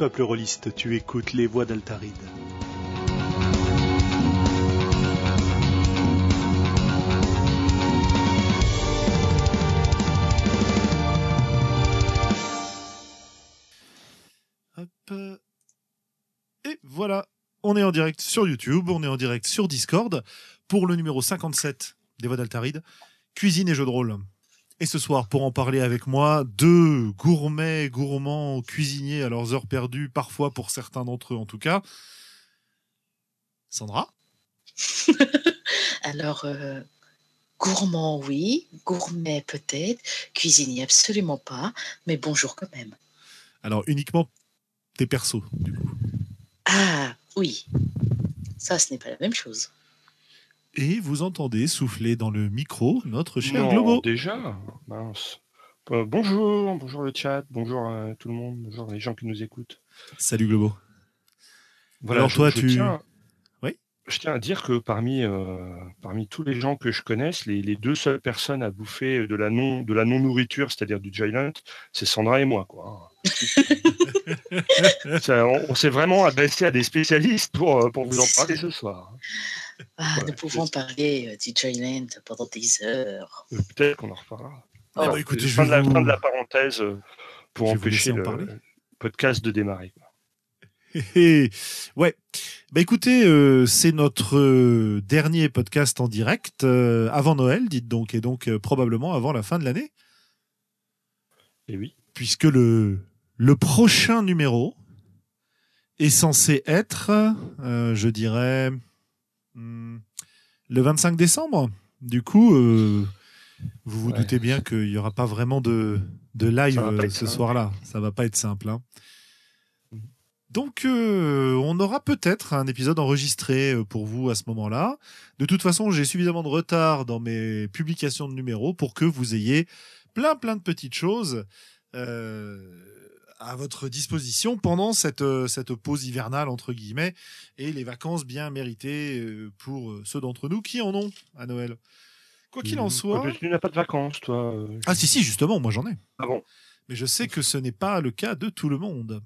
peuple rôliste, tu écoutes les voix d'Altaride. Et voilà, on est en direct sur YouTube, on est en direct sur Discord pour le numéro 57 des voix d'Altaride, cuisine et jeux de rôle. Et ce soir, pour en parler avec moi, deux gourmets, gourmands, cuisiniers à leurs heures perdues, parfois pour certains d'entre eux en tout cas. Sandra Alors, euh, gourmand, oui. Gourmet, peut-être. Cuisinier, absolument pas. Mais bonjour quand même. Alors, uniquement tes persos, du coup. Ah, oui. Ça, ce n'est pas la même chose. Et vous entendez souffler dans le micro notre cher Non, Globo. déjà Mince. Euh, bonjour, bonjour le chat, bonjour à tout le monde, bonjour les gens qui nous écoutent. Salut Globo. Voilà, Alors je- toi, je tu... tiens- Oui Je tiens à dire que parmi, euh, parmi tous les gens que je connaisse, les, les deux seules personnes à bouffer de la non, de la non-nourriture, c'est-à-dire du Giant, c'est Sandra et moi. Quoi. Ça, on on s'est vraiment adressé à des spécialistes pour, euh, pour vous en parler ce soir. Ah, Ouais, nous pouvons parler euh, du Joyland pendant des heures. Euh, Peut-être qu'on en reparlera. Alors, bah écoutez, je fin, de la, vous- fin de la parenthèse euh, pour Je empêcher le podcast de démarrer. ouais. Bah écoutez, euh, c'est notre euh, dernier podcast en direct euh, avant Noël, dites donc, et donc euh, probablement avant la fin de l'année, Et oui. puisque le le prochain numéro est censé être, euh, je dirais, le 25 décembre. Du coup, euh, vous vous Ouais. doutez bien qu'il n'y aura pas vraiment de de live euh, ce soir-là. Ça va pas être simple. hein. Mhm. Donc, euh, on aura peut-être un épisode enregistré pour vous à ce moment-là. De toute façon, j'ai suffisamment de retard dans mes publications de numéros pour que vous ayez plein, plein de petites choses euh, à votre disposition pendant cette, euh, cette pause hivernale, entre guillemets, et les vacances bien méritées euh, pour euh, ceux d'entre nous qui en ont à Noël. Quoi qu'il en Mhm. soit... Tu n'as pas de vacances, toi Ah si, si, justement, moi j'en ai. Ah bon Mais je sais que ce n'est pas le cas de tout le monde.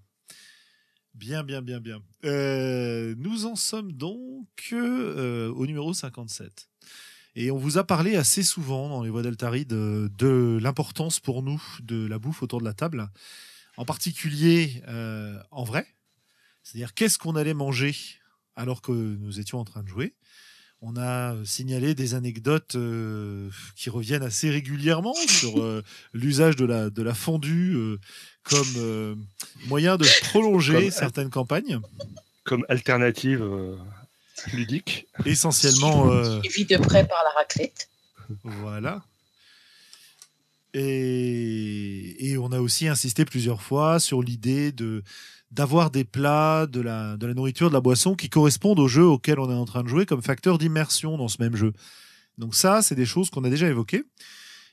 Bien, bien, bien, bien. Euh, nous en sommes donc euh, au numéro 57. Et on vous a parlé assez souvent dans les voies d'Altari de, de l'importance pour nous de la bouffe autour de la table, en particulier euh, en vrai. C'est-à-dire qu'est-ce qu'on allait manger alors que nous étions en train de jouer? On a signalé des anecdotes euh, qui reviennent assez régulièrement sur euh, l'usage de la, de la fondue euh, comme euh, moyen de prolonger Comme- certaines campagnes, Comme alternative euh, ludique. essentiellement. euh, Suivi de près par la raclette. Voilà. Et, on a aussi insisté plusieurs fois sur l'idée de d'avoir des plats, de la, de la nourriture, de la boisson qui correspondent au jeu auquel on est en train de jouer comme facteur d'immersion dans ce même jeu. Donc ça, c'est des choses qu'on a déjà évoquées.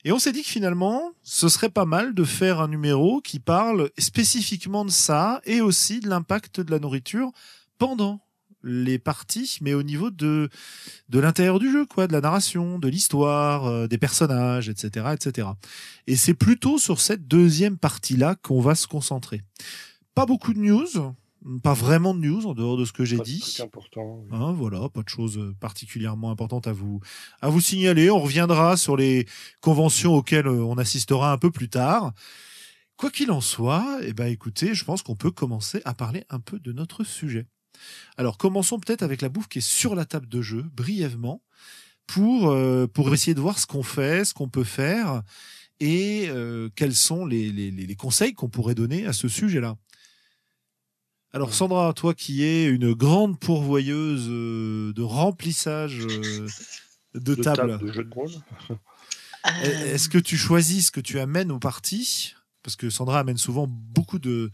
Et on s'est dit que finalement, ce serait pas mal de faire un numéro qui parle spécifiquement de ça et aussi de l'impact de la nourriture pendant les parties, mais au niveau de, de l'intérieur du jeu, quoi, de la narration, de l'histoire, euh, des personnages, etc., etc. Et c'est plutôt sur cette deuxième partie-là qu'on va se concentrer. Pas beaucoup de news, pas vraiment de news en dehors de ce que j'ai dit. important. oui. Hein, voilà, pas de choses particulièrement importantes à vous à vous signaler. On reviendra sur les conventions auxquelles euh, on assistera un peu plus tard. Quoi qu'il en soit, eh ben écoutez, je pense qu'on peut commencer à parler un peu de notre sujet. Alors commençons peut-être avec la bouffe qui est sur la table de jeu, brièvement, pour euh, pour essayer de voir ce qu'on fait, ce qu'on peut faire et euh, quels sont les, les, conseils qu'on pourrait donner à ce sujet-là. Alors Sandra, toi qui es une grande pourvoyeuse euh, de remplissage de, De table, de jeu de rôle. Est-ce que tu choisis ce que tu amènes aux parties Parce que Sandra amène souvent beaucoup de,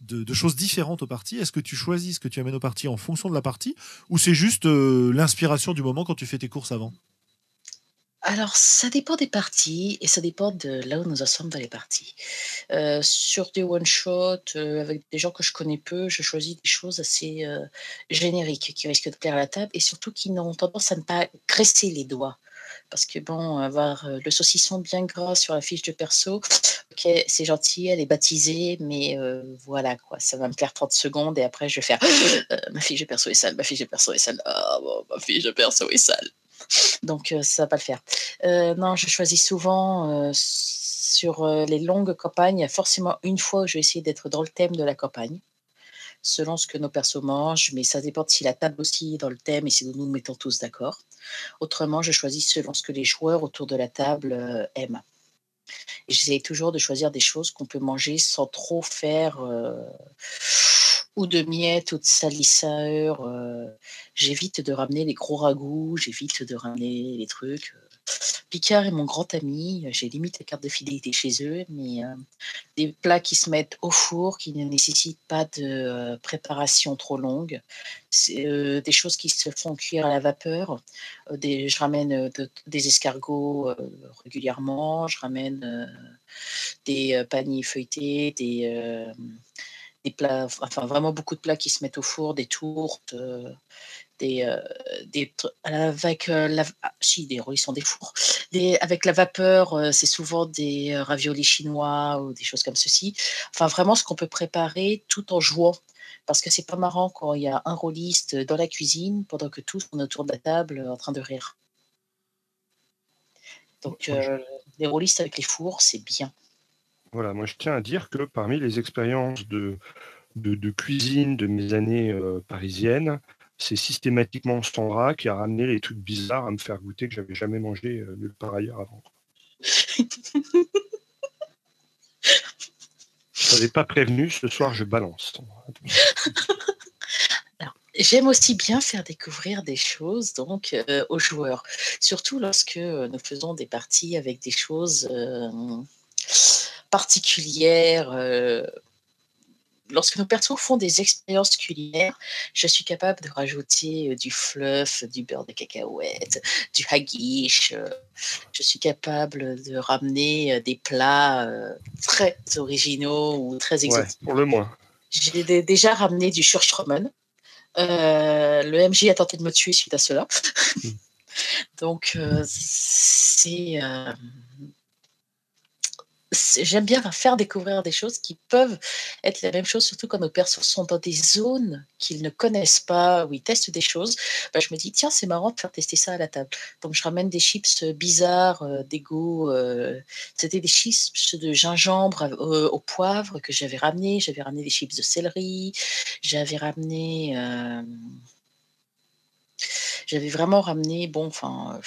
de, choses différentes aux parties. Est-ce que tu choisis ce que tu amènes aux parties en fonction de la partie Ou c'est juste euh, l'inspiration du moment quand tu fais tes courses avant? Alors, ça dépend des parties et ça dépend de là où nous en sommes dans les parties. Euh, sur des one-shots, euh, avec des gens que je connais peu, je choisis des choses assez génériques qui risquent de plaire à la table et surtout qui n'ont tendance à ne pas graisser les doigts Parce que bon, avoir euh, le saucisson bien gras sur la fiche de perso, ok, c'est gentil, elle est baptisée, mais euh, voilà quoi, ça va me plaire 30 secondes et après je vais faire euh, ma fiche de perso est sale, ma fiche de perso est sale, ah bon, ma fiche de perso est sale. Donc ça va pas le faire. non, je choisis souvent sur les longues campagnes, forcément une fois où je vais essayer d'être dans le thème de la campagne selon ce que nos persos mangent, mais ça dépend si la table aussi est dans le thème et si nous nous mettons tous d'accord. Autrement, je choisis selon ce que les joueurs autour de la table euh, aiment. J'essaie toujours de choisir des choses qu'on peut manger sans trop faire euh, ou de miettes ou de salisseur. Euh. j'évite de ramener les gros ragoûts, j'évite de ramener les trucs. Picard est mon grand ami. J'ai limite la carte de fidélité chez eux, mais euh, des plats qui se mettent au four, qui ne nécessitent pas de euh, préparation trop longue. Euh, des choses qui se font cuire à la vapeur. Je ramène des escargots régulièrement. Je ramène des paniers feuilletés, des, des plats, enfin vraiment beaucoup de plats qui se mettent au four, des tourtes des, euh, des avec euh, la, ah, si des ils sont des fours. Des, avec la vapeur euh, c'est souvent des raviolis chinois ou des choses comme ceci. Enfin vraiment ce qu'on peut préparer tout en jouant. Parce que c'est pas marrant quand il y a un rôliste dans la cuisine pendant que tous sont autour de la table en train de rire. Donc les rôlistes avec les fours c'est bien. Voilà moi je tiens à dire que parmi les expériences de de, cuisine de mes années parisiennes, c'est systématiquement Sandra qui a ramené les trucs bizarres à me faire goûter que j'avais jamais mangé euh, nulle part ailleurs avant. je n'avais pas prévenu, ce soir je balance. J'aime aussi bien faire découvrir des choses donc euh, aux joueurs, surtout lorsque nous faisons des parties avec des choses euh, particulières lorsque nos persos font des expériences culinaires, je suis capable de rajouter euh, du fluff, du beurre de cacahuète, du haggis. Euh, je suis capable de ramener euh, des plats très originaux ou très exotiques. pour le moins. J'ai déjà ramené du Schurströmmen. le MJ a tenté de me tuer suite à cela. Hmm. Donc, c'est j'aime bien faire découvrir des choses qui peuvent être la même chose, surtout quand nos persos sont dans des zones qu'ils ne connaissent pas, où ils testent des choses. Bah, je me dis, tiens, c'est marrant de faire tester ça à la table. Donc, je ramène des chips bizarres, euh, goûts. Euh, c'était des chips de gingembre euh, au poivre que j'avais ramené. J'avais ramené des chips de céleri. J'avais ramené. j'avais vraiment ramené, bon, enfin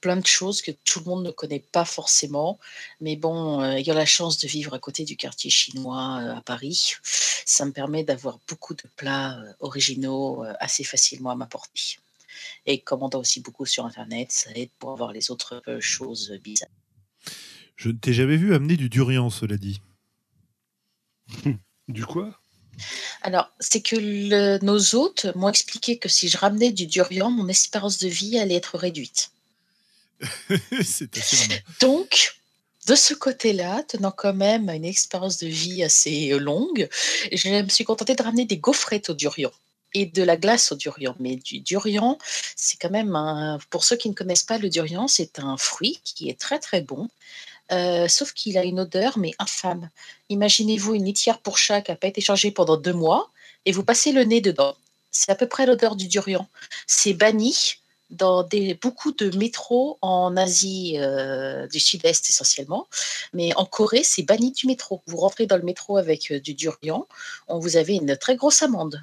plein de choses que tout le monde ne connaît pas forcément. Mais bon, euh, ayant la chance de vivre à côté du quartier chinois euh, à Paris, ça me permet d'avoir beaucoup de plats euh, originaux assez facilement à ma portée. Et commandant aussi beaucoup sur Internet, ça aide pour avoir les autres choses bizarres. Je ne t'ai jamais vu amener du durian, cela dit. du quoi? Alors, c'est que nos hôtes m'ont expliqué que si je ramenais du durian, mon espérance de vie allait être réduite. Donc, de ce côté-là, tenant quand même une expérience de vie assez longue, je me suis contentée de ramener des gaufrettes au durian et de la glace au durian. Mais du durian, c'est quand même un... Pour ceux qui ne connaissent pas le durian, c'est un fruit qui est très très bon. Euh, sauf qu'il a une odeur, mais infâme. Imaginez-vous une litière pour chat qui n'a pas été changée pendant deux mois et vous passez le nez dedans. C'est à peu près l'odeur du durian. C'est banni dans des, beaucoup de métros en Asie euh, du Sud-Est essentiellement, mais en Corée, c'est banni du métro. Vous rentrez dans le métro avec euh, du durian, on vous avez une très grosse amende.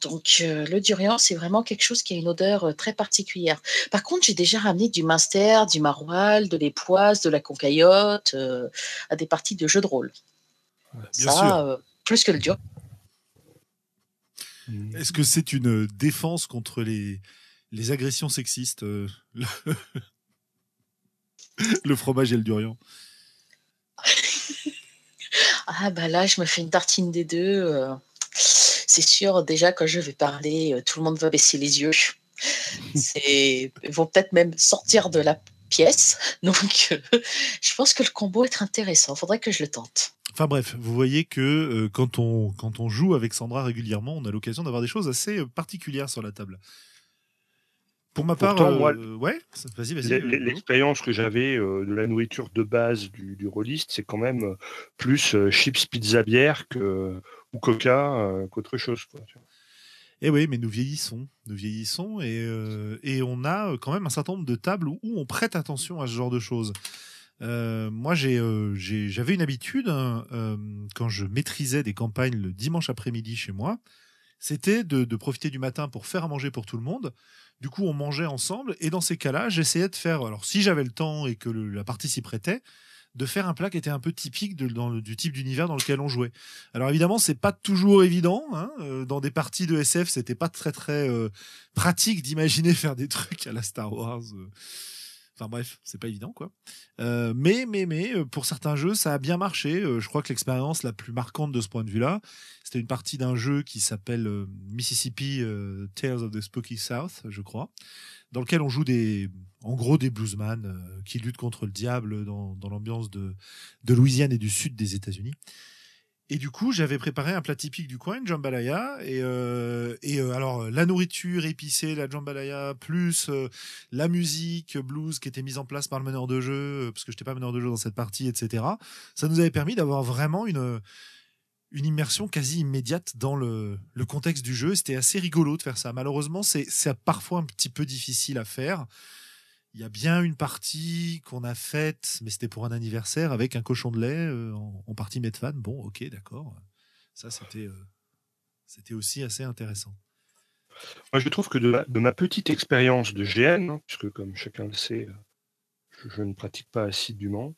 Donc euh, le durian, c'est vraiment quelque chose qui a une odeur très particulière. Par contre, j'ai déjà ramené du minster, du maroilles, de l'époisse, de la concaillotte à des parties de jeux de rôle. Ça, plus que le durian. Est-ce que c'est une défense contre les, les agressions sexistes, euh, le... fromage et le durian. ah bah là, je me fais une tartine des deux. Euh. c'est sûr, déjà quand je vais parler, euh, tout le monde va baisser les yeux. Ils vont peut-être même sortir de la pièce. Donc, je pense que le combo est intéressant. Faudrait que je le tente. Enfin bref, vous voyez que quand, on, quand on joue avec Sandra régulièrement, on a l'occasion d'avoir des choses assez particulières sur la table. Pour ma part, Pourtant, moi, euh, ouais, ça- vas-y, vas-y. l'e- euh, l'expérience que j'avais euh, de la nourriture de base du, du rôliste, c'est quand même plus euh, chips, pizza, bière que, ou coca euh, qu'autre chose. Quoi. tu vois. Eh oui, mais nous vieillissons, nous vieillissons et, euh, et on a quand même un certain nombre de tables où, on prête attention à ce genre de choses. Euh, moi, euh, j'avais une habitude hein, euh, quand je maîtrisais des campagnes le dimanche après-midi chez moi, c'était de, de profiter du matin pour faire à manger pour tout le monde. Du coup, on mangeait ensemble et dans ces cas-là, j'essayais de faire, alors si j'avais le temps et que la partie s'y prêtait, de faire un plat qui était un peu typique du type d'univers dans lequel on jouait. Alors évidemment, c'est pas toujours évident. hein. Euh, Dans des parties de SF, c'était pas très très euh, pratique d'imaginer faire des trucs à la Star Wars. euh. Enfin bref, c'est pas évident quoi. Euh, mais mais mais euh, pour certains jeux, ça a bien marché. Euh, je crois que l'expérience la plus marquante de ce point de vue-là, c'était une partie d'un jeu qui s'appelle Mississippi Tales of the Spooky South, je crois, dans lequel on joue des en gros des bluesman qui luttent contre le diable dans, dans l'ambiance de de Louisiane et du sud des États-Unis. Et du coup, j'avais préparé un plat typique du coin, une jambalaya. Et, euh, et euh, alors, la nourriture épicée, la jambalaya, plus euh, la musique blues qui était mise en place par le meneur de jeu, euh, parce que je n'étais pas meneur de jeu dans cette partie, etc. Ça nous avait permis d'avoir vraiment une, une immersion quasi immédiate dans le, le contexte du jeu. C'était assez rigolo de faire ça. Malheureusement, c'est parfois un petit peu difficile à faire. Il y a bien une partie qu'on a faite, mais c'était pour un anniversaire avec un cochon de lait euh, en, en partie Medfan. Bon, ok, d'accord. Ça, c'était euh, c'était aussi assez intéressant. Moi, je trouve que de ma, petite expérience de GN, hein, puisque comme chacun le sait, euh, je, ne pratique pas assidûment,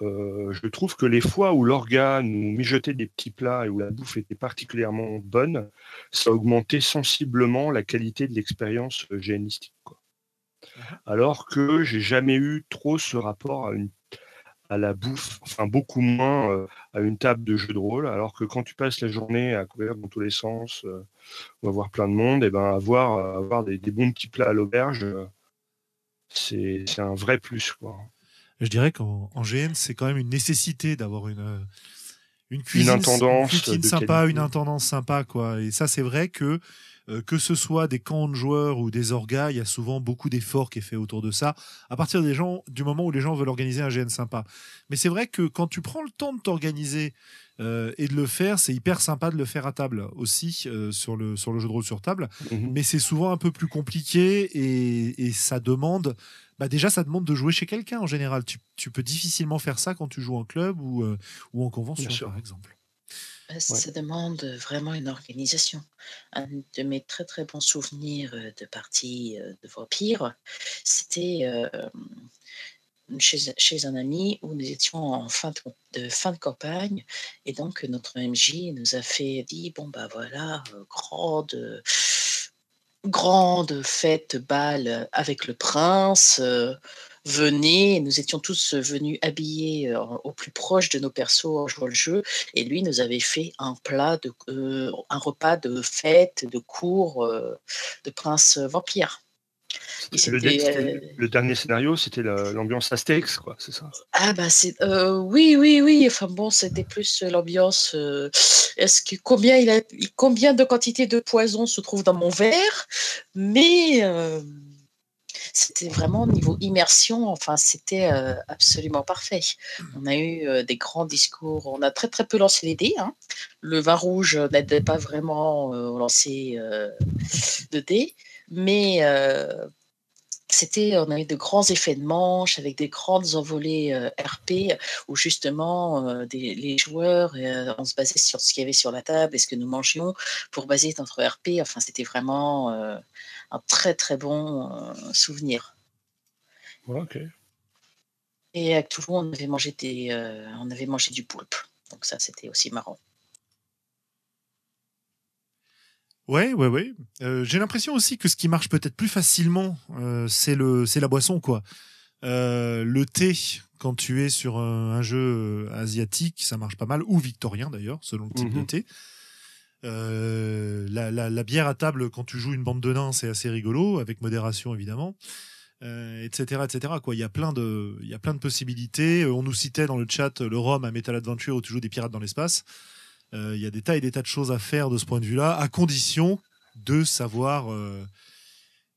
je trouve que les fois où l'orga nous mijotait des petits plats et où la bouffe était particulièrement bonne, ça augmentait sensiblement la qualité de l'expérience GNistique. quoi. Alors que j'ai jamais eu trop ce rapport à, une, à la bouffe, enfin beaucoup moins euh, à une table de jeu de rôle, alors que quand tu passes la journée à courir dans tous les sens, euh, ou à voir plein de monde, et ben avoir, euh, avoir des, des bons petits plats à l'auberge, euh, c'est c'est un vrai plus. Quoi. Je dirais qu'en en GN, c'est quand même une nécessité d'avoir une, euh, une cuisine, intendance une cuisine de sympa, qualité. une intendance sympa, quoi. Et ça, c'est vrai que euh, que ce soit des camps de joueurs ou des orgas, il y a souvent beaucoup d'efforts qui est fait autour de ça. À partir des gens, du moment où les gens veulent organiser un GN sympa. Mais c'est vrai que quand tu prends le temps de t'organiser euh, et de le faire, c'est hyper sympa de le faire à table aussi euh, sur le sur le jeu de rôle sur table Mhm. mais c'est souvent un peu plus compliqué et, et ça demande bah déjà ça demande de jouer chez quelqu'un en général tu, tu peux difficilement faire ça quand tu joues en club ou, euh, ou en convention par exemple Euh, Ça demande vraiment une organisation. Un de mes très très bons souvenirs de partie euh, de vampire, c'était euh, chez, chez un ami où nous étions en fin de, de fin de campagne et donc notre MJ nous a fait dit bon bah voilà grande grande fête bal avec le prince. euh, venez, nous étions tous venus habillés euh, au plus proche de nos persos en jouant le jeu, et lui nous avait fait un plat, de, euh, un repas de fête, de cours euh, de prince vampire. Le, euh, dernier scénario, c'était la- l'ambiance Astérix, quoi, c'est ça? Ah bah c'est euh, oui oui oui enfin bon c'était plus l'ambiance euh, est-ce que combien il a combien de quantité de poison se trouve dans mon verre? Mais c'était vraiment au niveau immersion enfin c'était euh, absolument parfait on a eu euh, des grands discours on a très très peu lancé les dés hein. le vin rouge n'aidait pas vraiment euh, au lancer euh, de dés mais euh, c'était, on a eu de grands effets de manche avec des grandes envolées euh, RP où justement euh, des- les joueurs, euh, on se basait sur ce qu'il y avait sur la table et ce que nous mangions pour baser notre RP. Enfin, c'était vraiment euh, un très très bon euh, souvenir. Ouais, ok. Et avec Toulouse, on avait mangé des, euh, on avait mangé du poulpe. Donc ça, c'était aussi marrant. ouais ouais ouais Euh, j'ai l'impression aussi que ce qui marche peut-être plus facilement euh, c'est le c'est la boisson quoi Euh, le thé quand tu es sur un, un jeu asiatique ça marche pas mal ou victorien d'ailleurs selon le type de Mhm. thé Euh, la, la, la bière à table quand tu joues une bande de nains c'est assez rigolo avec modération évidemment euh, etc etc quoi il y a plein de il y a plein de possibilités Euh, on nous citait dans le chat le rhum à Metal Adventure où tu joues des pirates dans l'espace Euh, il y a des tas et des tas de choses à faire de ce point de vue là à condition de savoir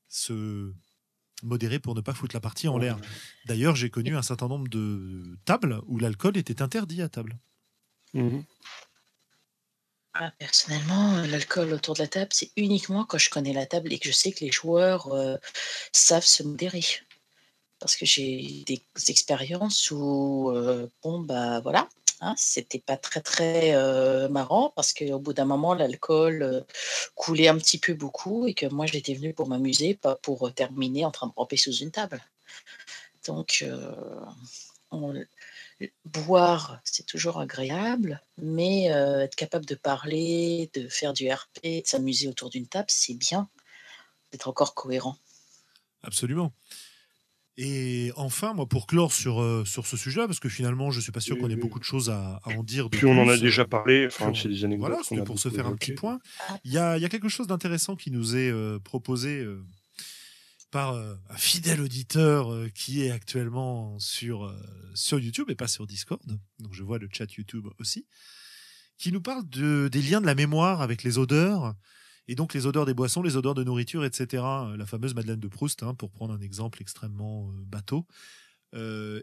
se modérer pour ne pas foutre la partie en l'air. D'ailleurs, j'ai connu un certain nombre de tables où l'alcool était interdit à table. Mhm. Ah, personnellement, euh, l'alcool autour de la table, c'est uniquement quand je connais la table et que je sais que les joueurs euh, savent se modérer. Parce que j'ai des expériences où, euh, bon, bah voilà, hein, c'était pas très très marrant parce qu'au bout d'un moment, l'alcool coulait un petit peu beaucoup et que moi j'étais venu pour m'amuser, pas pour terminer en train de ramper sous une table. Donc, on, boire, c'est toujours agréable, mais euh, être capable de parler, de faire du RP, de s'amuser autour d'une table, c'est bien d'être encore cohérent. Absolument. Et enfin, moi, pour clore sur, euh, sur ce sujet-là, parce que finalement, je ne suis pas sûr qu'on ait beaucoup de choses à, en dire. Puis on en a déjà parlé, enfin, c'est des anecdotes. Voilà, c'était pour se faire un petit point. Il y a, y a, quelque chose d'intéressant qui nous est euh, proposé par euh, un fidèle auditeur euh, qui est actuellement sur, euh, sur YouTube et pas sur Discord. Donc je vois le chat YouTube aussi. Qui nous parle de, des liens de la mémoire avec les odeurs. Et donc les odeurs des boissons, les odeurs de nourriture, etc. La fameuse Madeleine de Proust, hein, pour prendre un exemple extrêmement bateau.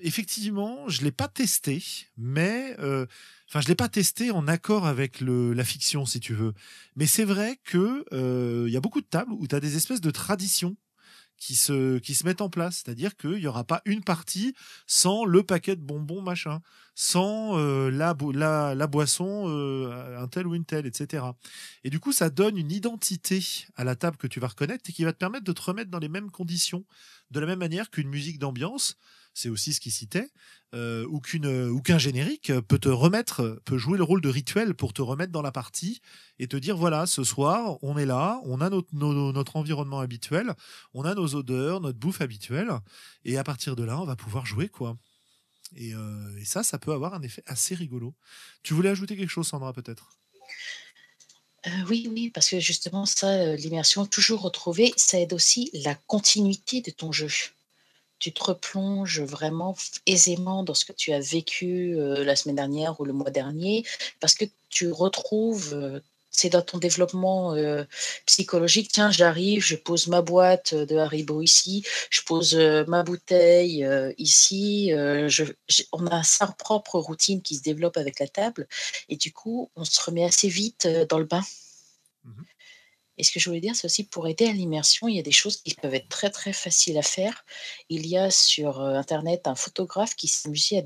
effectivement, je l'ai pas testé, mais enfin je l'ai pas testé en accord avec le, la fiction, si tu veux. Mais c'est vrai que il y a beaucoup de tables où tu as des espèces de traditions qui se, qui se mettent en place. C'est-à-dire qu'il n'y aura pas une partie sans le paquet de bonbons, machin, sans euh, la, la, la, boisson, euh, un tel ou une telle, etc. Et du coup, ça donne une identité à la table que tu vas reconnaître et qui va te permettre de te remettre dans les mêmes conditions, de la même manière qu'une musique d'ambiance c'est aussi ce qu'il citait, euh, ou qu'un générique peut te remettre, peut jouer le rôle de rituel pour te remettre dans la partie et te dire voilà, ce soir, on est là, on a notre, notre environnement habituel, on a nos odeurs, notre bouffe habituelle, et à partir de là, on va pouvoir jouer quoi. Et, euh, ça, ça peut avoir un effet assez rigolo. Tu voulais ajouter quelque chose, Sandra, peut-être? Euh, oui, oui, parce que justement, ça, l'immersion toujours retrouvée, ça aide aussi la continuité de ton jeu tu te replonges vraiment aisément dans ce que tu as vécu la semaine dernière ou le mois dernier, parce que tu retrouves, c'est dans ton développement psychologique, tiens, j'arrive, je pose ma boîte de Haribo ici, je pose ma bouteille ici, on a sa propre routine qui se développe avec la table, et du coup, on se remet assez vite dans le bain. Mmh et ce que je voulais dire, c'est aussi pour aider à l'immersion, il y a des choses qui peuvent être très très faciles à faire. Il y a sur euh, Internet un photographe qui s'amusait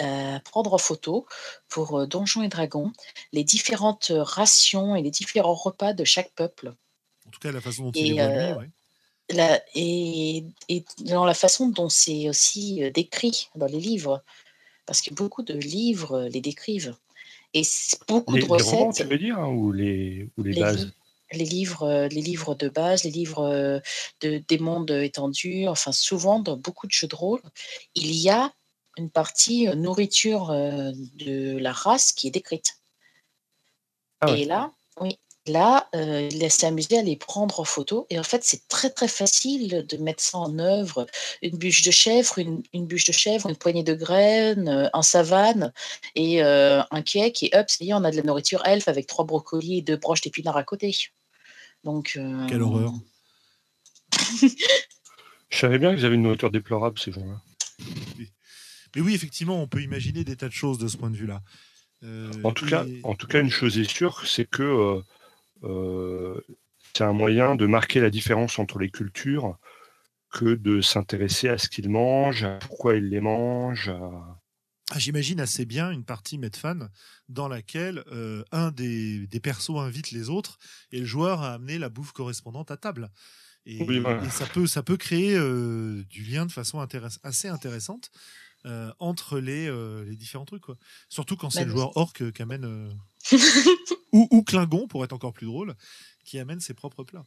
à, à, prendre en photo pour euh, Donjons et Dragons les différentes rations et les différents repas de chaque peuple. En tout cas, la façon dont il est euh, la, et, et, dans la façon dont c'est aussi euh, décrit dans les livres, parce que beaucoup de livres les décrivent. Et beaucoup les, de recettes. Les romans, tu veux dire, hein, ou les, ou les, les bases? Les livres, euh, les livres de base, les livres euh, de, des mondes étendus, enfin souvent dans beaucoup de jeux de rôle, il y a une partie euh, nourriture de la race qui est décrite. Ah Et là, oui, là, euh, il s'est amusé à les prendre en photo. Et en fait, c'est très très facile de mettre ça en œuvre. Une bûche de chèvre, une, bûche de chèvre, une poignée de graines, un savane et un cake. Et hop, c'est on a de la nourriture elfe avec trois brocolis et deux broches d'épinards à côté. Donc, euh, Quelle horreur. Je savais bien qu'ils avaient une nourriture déplorable, ces gens-là. Mais oui, effectivement, on peut imaginer des tas de choses de ce point de vue-là. Euh, en, tout cas, en tout cas, une chose est sûre, c'est que euh, c'est un moyen de marquer la différence entre les cultures que de s'intéresser à ce qu'ils mangent, à pourquoi ils les mangent, ah, j'imagine assez bien une partie Medfan dans laquelle euh, un des, des, persos invite les autres et le joueur a amené la bouffe correspondante à table. Et, ça, peut, ça peut créer euh, du lien de façon assez intéressante euh, entre les, les différents trucs. Quoi. Surtout quand c'est bah, le joueur orc qui amène. ou, ou Klingon, pour être encore plus drôle, qui amène ses propres plats.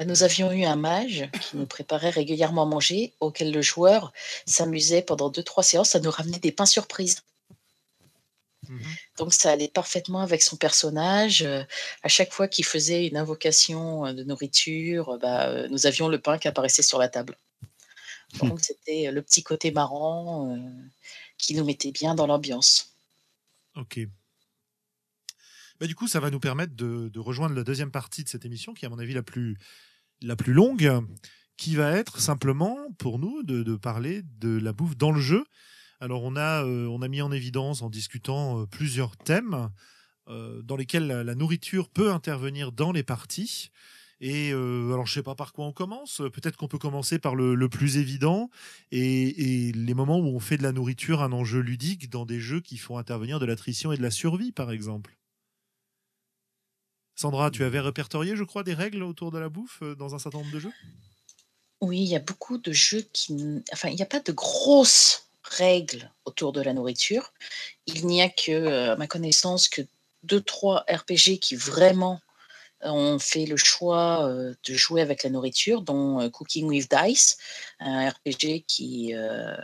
Bah, nous avions eu un mage qui nous préparait régulièrement à manger, auquel le joueur s'amusait pendant deux, trois séances à nous ramener des pains surprises. Mhm. Donc ça allait parfaitement avec son personnage. Euh, à chaque fois qu'il faisait une invocation euh, de nourriture, bah, euh, nous avions le pain qui apparaissait sur la table. Donc hmm. c'était le petit côté marrant qui nous mettait bien dans l'ambiance. Ok. Bah, du coup, ça va nous permettre de, de, rejoindre la deuxième partie de cette émission, qui est à mon avis la plus, la plus longue, qui va être simplement pour nous de, parler de la bouffe dans le jeu. Alors on a, on a mis en évidence en discutant plusieurs thèmes dans lesquels la, nourriture peut intervenir dans les parties. Et euh, alors, je sais pas par quoi on commence. Peut-être qu'on peut commencer par le, plus évident et, les moments où on fait de la nourriture un enjeu ludique dans des jeux qui font intervenir de l'attrition et de la survie, par exemple. Sandra, tu avais répertorié, je crois, des règles autour de la bouffe euh, dans un certain nombre de jeux? Oui, il y a beaucoup de jeux qui. Enfin, il n'y a pas de grosses règles autour de la nourriture. Il n'y a que, euh, à ma connaissance, que deux, trois RPG qui vraiment on fait le choix euh, de jouer avec la nourriture, dont euh, Cooking with Dice, un RPG qui euh,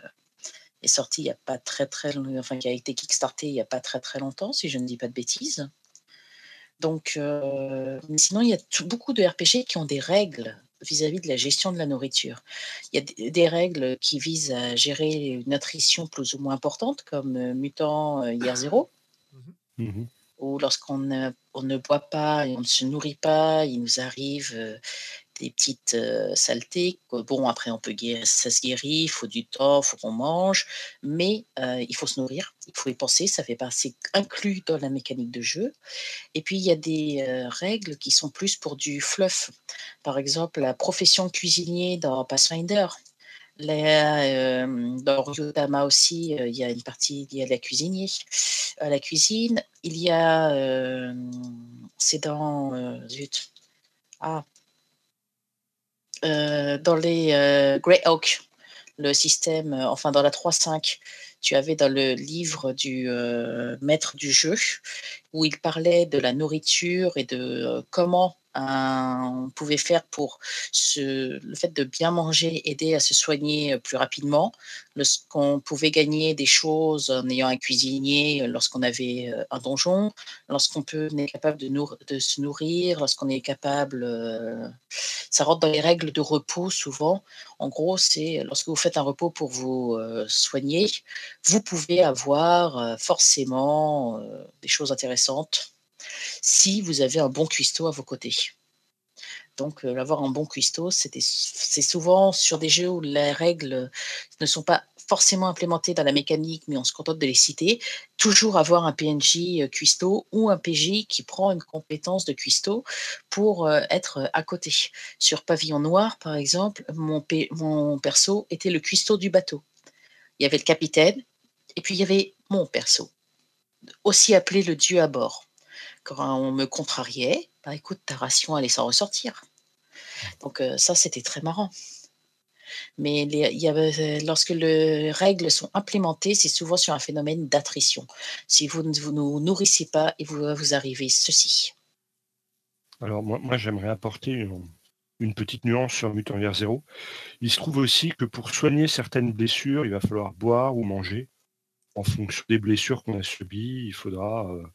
est sorti il n'y a pas très très enfin qui a été kickstarté il n'y a pas très très longtemps, si je ne dis pas de bêtises. Donc, mais sinon, il y a beaucoup de RPG qui ont des règles vis-à-vis de la gestion de la nourriture. Il y a des règles qui visent à gérer une attrition plus ou moins importante, comme Mutant Year Zero. Mm-hmm ou lorsqu'on ne, on ne boit pas et on ne se nourrit pas, il nous arrive euh, des petites saletés. Bon, après, on peut guérir, ça se guérit, il faut du temps, il faut qu'on mange, mais il faut se nourrir, il faut y penser, ça fait partie inclus dans la mécanique de jeu. Et puis, il y a des règles qui sont plus pour du fluff. Par exemple, la profession cuisinier dans Pathfinder. Euh, dans Ryotama aussi, il y a une partie liée à la cuisinier, à la cuisine. Il y a, c'est dans, zut, ah, dans les Grey Oak, le système, enfin dans la 3.5, tu avais dans le livre du maître du jeu où il parlait de la nourriture et de comment on pouvait faire pour le fait de bien manger, aider à se soigner euh, plus rapidement, qu'on pouvait gagner des choses en ayant un cuisinier euh, lorsqu'on avait euh, un donjon, lorsqu'on est capable de se nourrir, lorsqu'on est capable, ça rentre dans les règles de repos souvent. En gros, c'est lorsque vous faites un repos pour vous soigner, vous pouvez avoir forcément des choses intéressantes si vous avez un bon cuistot à vos côtés. Donc, euh, avoir un bon cuistot, c'est souvent sur des jeux où les règles ne sont pas forcément implémentées dans la mécanique, mais on se contente de les citer. Toujours avoir un PNJ euh, cuistot ou un PJ qui prend une compétence de cuistot pour euh, être à côté. Sur Pavillon Noir, par exemple, mon, mon perso était le cuistot du bateau. Il y avait le capitaine, et puis il y avait mon perso, aussi appelé le dieu à bord quand on me contrariait, bah, écoute, ta ration allait s'en ressortir. Donc euh, ça, c'était très marrant. Mais il y avait, lorsque les règles sont implémentées, c'est souvent sur un phénomène d'attrition. Si vous ne vous nourrissez pas, il va vous arriver ceci. Alors moi, moi j'aimerais apporter une, petite nuance sur Mutant Vers Zéro. Il se trouve aussi que pour soigner certaines blessures, il va falloir boire ou manger. En fonction des blessures qu'on a subies, il faudra euh,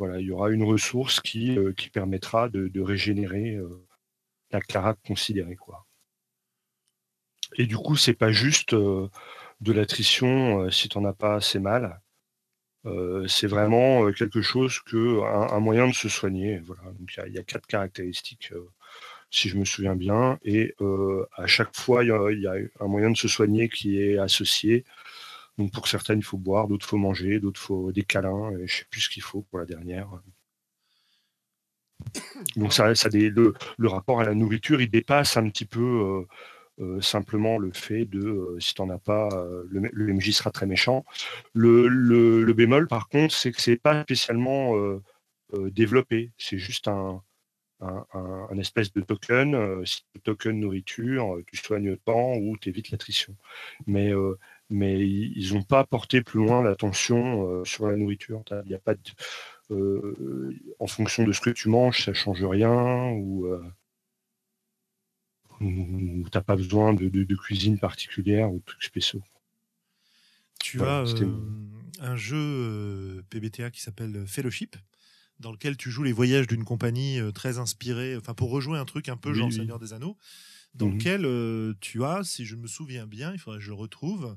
il y aura une ressource qui, euh, permettra de, régénérer euh, la clara considérée. Quoi. Et du coup, c'est pas juste euh, de l'attrition si tu n'en as pas assez mal. c'est vraiment quelque chose que un, moyen de se soigner. Voilà. Donc il y, a quatre caractéristiques, si je me souviens bien, et à chaque fois il y, a un moyen de se soigner qui est associé donc pour certaines, il faut boire, d'autres, faut manger, d'autres, faut des câlins. Et je ne sais plus ce qu'il faut pour la dernière. Donc ça, ça le, rapport à la nourriture, il dépasse un petit peu euh, euh, simplement le fait de, euh, si tu n'en as pas, le, MJ sera très méchant. Le, bémol, par contre, c'est que c'est pas spécialement développé. C'est juste un, espèce de token. token nourriture, tu soignes le ou tu évites l'attrition. Mais mais ils n'ont pas porté plus loin l'attention euh, sur la nourriture. Il a pas euh, en fonction de ce que tu manges, ça change rien ou euh, tu n'as pas besoin de, cuisine particulière ou de trucs spéciaux. Tu as un jeu PBTA qui s'appelle Fellowship, dans lequel tu joues les voyages d'une compagnie très inspirée, enfin pour rejouer un truc un peu genre Seigneur des Anneaux dans mmh lequel tu as, si je me souviens bien, il faudrait que je le retrouve,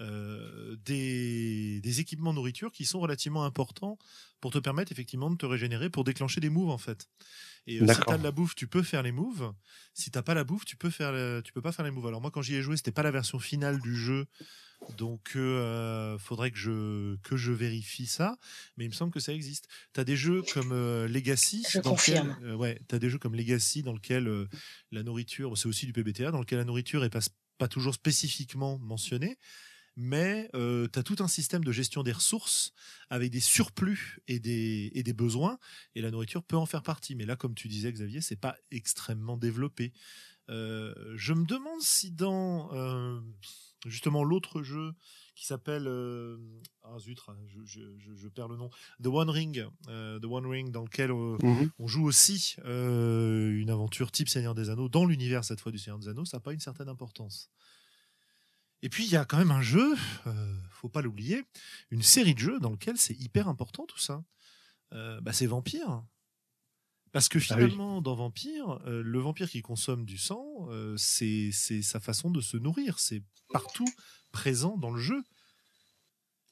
euh, des, des, équipements de nourriture qui sont relativement importants pour te permettre effectivement de te régénérer, pour déclencher des moves en fait. Et euh, si tu as de la bouffe, tu peux faire les moves. Si t'as pas la bouffe, tu peux faire, tu peux pas faire les moves. Alors moi, quand j'y ai joué, c'était pas la version finale du jeu, donc euh, faudrait que je que je vérifie ça. Mais il me semble que ça existe. Tu as des jeux comme Legacy. Je confirme. ouais, as des jeux comme Legacy dans lequel la nourriture, c'est aussi du PBTA, dans lequel la nourriture est pas pas toujours spécifiquement mentionnée mais euh, tu as tout un système de gestion des ressources avec des surplus et des, et des besoins, et la nourriture peut en faire partie. Mais là, comme tu disais, Xavier, c'est pas extrêmement développé. Euh, je me demande si dans euh, justement l'autre jeu qui s'appelle ah zut, ah, je, je, je, perds le nom, The One Ring, The One Ring, dans lequel on joue aussi une aventure type Seigneur des Anneaux dans l'univers cette fois du Seigneur des Anneaux, ça n'a pas une certaine importance. Et puis il y a quand même un jeu, euh, faut pas l'oublier, une série de jeux dans lequel c'est hyper important tout ça. Euh, bah, c'est Vampire. Parce que ah finalement, dans Vampire, euh, le vampire qui consomme du sang, c'est sa façon de se nourrir. C'est partout présent dans le jeu.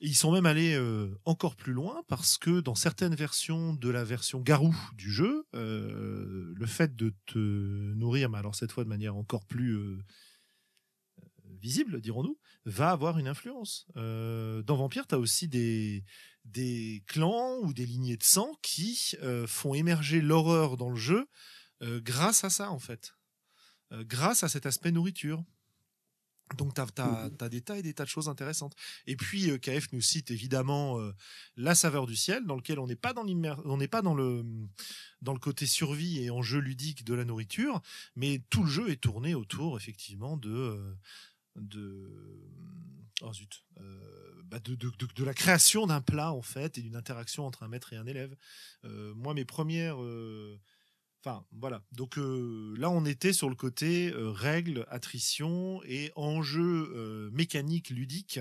Et ils sont même allés encore plus loin parce que dans certaines versions de la version Garou du jeu, le fait de te nourrir, mais alors cette fois de manière encore plus visible, dirons-nous, va avoir une influence. Euh, dans Vampire, tu as aussi des, des clans ou des lignées de sang qui euh, font émerger l'horreur dans le jeu euh, grâce à ça, en fait. grâce à cet aspect nourriture. Donc tu as, mmh. des tas et des tas de choses intéressantes. Et puis KF nous cite évidemment La saveur du ciel, dans lequel on n'est pas dans on n'est pas dans le dans le côté survie et enjeu ludique de la nourriture, mais tout le jeu est tourné autour effectivement de de oh euh, bah de, de, de, la création d'un plat en fait et d'une interaction entre un maître et un élève. Euh, moi, mes premières, euh, enfin voilà. Donc là, on était sur le côté règles, attrition et enjeux mécaniques ludiques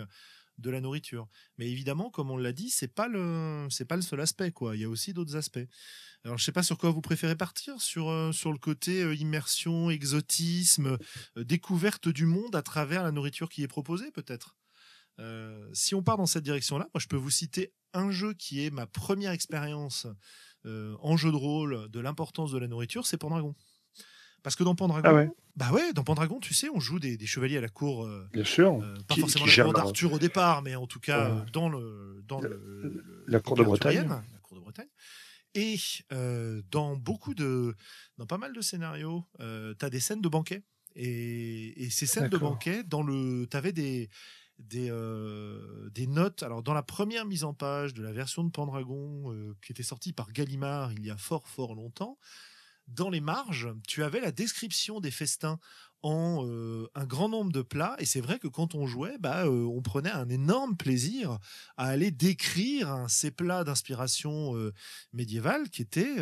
de la nourriture. Mais évidemment, comme on l'a dit, c'est pas le c'est pas le seul aspect quoi. Il y a aussi d'autres aspects. Alors, je sais pas sur quoi vous préférez partir, sur, euh, sur le côté euh, immersion, exotisme, euh, découverte du monde à travers la nourriture qui est proposée, peut-être. si on part dans cette direction-là, moi, je peux vous citer un jeu qui est ma première expérience en jeu de rôle de l'importance de la nourriture, c'est Pendragon. Parce que dans Pendragon, ah ouais. bah ouais, dans Pendragon, tu sais, on joue des, chevaliers à la cour. Bien sûr. pas forcément la cour d'Arthur au départ, mais en tout cas dans le dans la cour de Bretagne. La cour de Bretagne. Et euh, dans beaucoup de, dans pas mal de scénarios, euh, tu as des scènes de banquet. Et, et ces scènes de banquet, dans le, tu avais des, des, euh, des notes. Alors, dans la première mise en page de la version de Pendragon, euh, qui était sortie par Gallimard il y a fort, fort longtemps, dans les marges, tu avais la description des festins en euh, un grand nombre de plats. Et c'est vrai que quand on jouait, bah, euh, on prenait un énorme plaisir à aller décrire ces plats d'inspiration euh, médiévale qui étaient,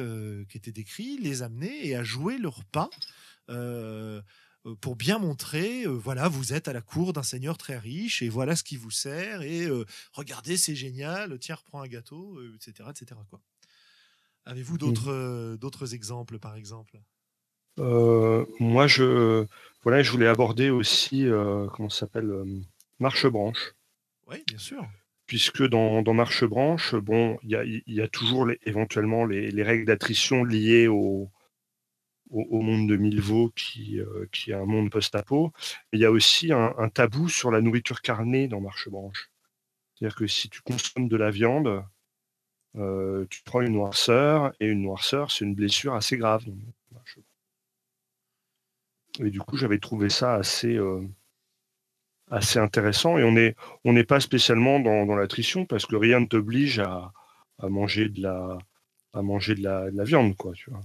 qui décrits, les amener et à jouer leurs pas. pour bien montrer, voilà, vous êtes à la cour d'un seigneur très riche et voilà ce qui vous sert et regardez, c'est génial, tiens, reprends un gâteau, etc., etc. Avez-vous mmh. d'autres d'autres exemples, par exemple? Moi, je voilà, je voulais aborder aussi, euh, comment ça s'appelle, euh, Marche-Branche. Oui, bien sûr. Puisque dans, Marche-Branche, bon, il y a, toujours éventuellement les, règles d'attrition liées au, au, monde de Milvaux, qui, euh, qui est un monde post-apo. Il y a aussi un, tabou sur la nourriture carnée dans Marche-Branche. C'est-à-dire que si tu consommes de la viande, tu prends une noirceur, et une noirceur, c'est une blessure assez grave. Et du coup, j'avais trouvé ça assez, euh, assez intéressant. Et on n'est on pas spécialement dans, l'attrition parce que rien ne t'oblige à, à, manger de la, à manger de la viande, quoi, tu vois.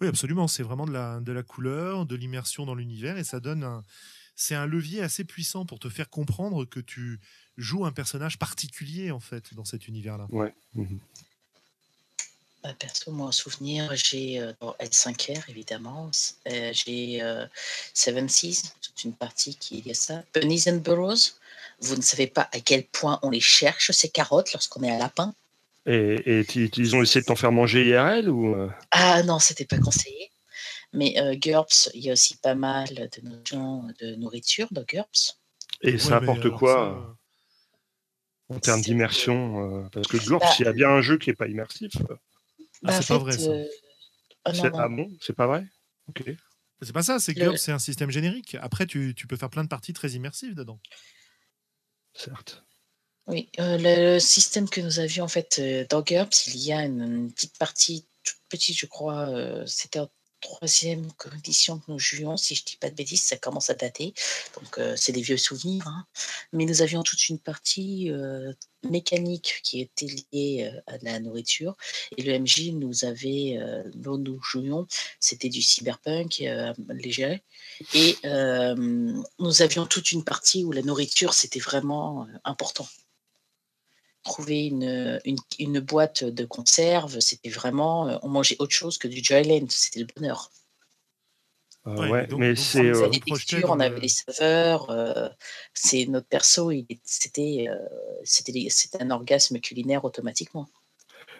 Oui, absolument. C'est vraiment de la, de la couleur, de l'immersion dans l'univers et ça donne un. C'est un levier assez puissant pour te faire comprendre que tu joues un personnage particulier, en fait, dans cet univers-là. Ouais. Bah, perso, moi, en souvenir, j'ai euh, L5R, évidemment. Euh, j'ai euh, Seven Seas, toute une partie qui est liée à ça. Bunnies and Burrows. Vous ne savez pas à quel point on les cherche, ces carottes, lorsqu'on est à lapin. Et, ils ont essayé de t'en faire manger IRL ou Ah non, c'était pas conseillé. Mais GURPS, il y a aussi pas mal de notions de nourriture dans GURPS. Et ça apporte quoi en termes d'immersion Parce que GURPS, bah, s'il y a bien un jeu qui n'est pas immersif. Ah, bah, c'est pas vrai ça. Ah, ah, bon C'est pas vrai? Ok. C'est pas ça, c'est GURPS, c'est un système générique. Après, tu, tu peux faire plein de parties très immersives dedans. Certes. Oui, euh, le système que nous avions en fait euh, dans GURPS, il y a une, petite partie toute petite, je crois, euh, c'était en troisième condition que nous jouions, si je dis pas de bêtises, ça commence à dater, donc c'est des vieux souvenirs. Hein. Mais nous avions toute une partie mécanique qui était liée à la nourriture, et le MJ nous avait, dont nous jouions, c'était du cyberpunk léger, et nous avions toute une partie où la nourriture c'était vraiment important trouver une, une, boîte de conserve, c'était vraiment, euh, on mangeait autre chose que du Joyland, c'était le bonheur. Euh, ouais, mais c'est. On avait euh, on avait les saveurs. c'est notre perso, c'était c'était un orgasme culinaire automatiquement.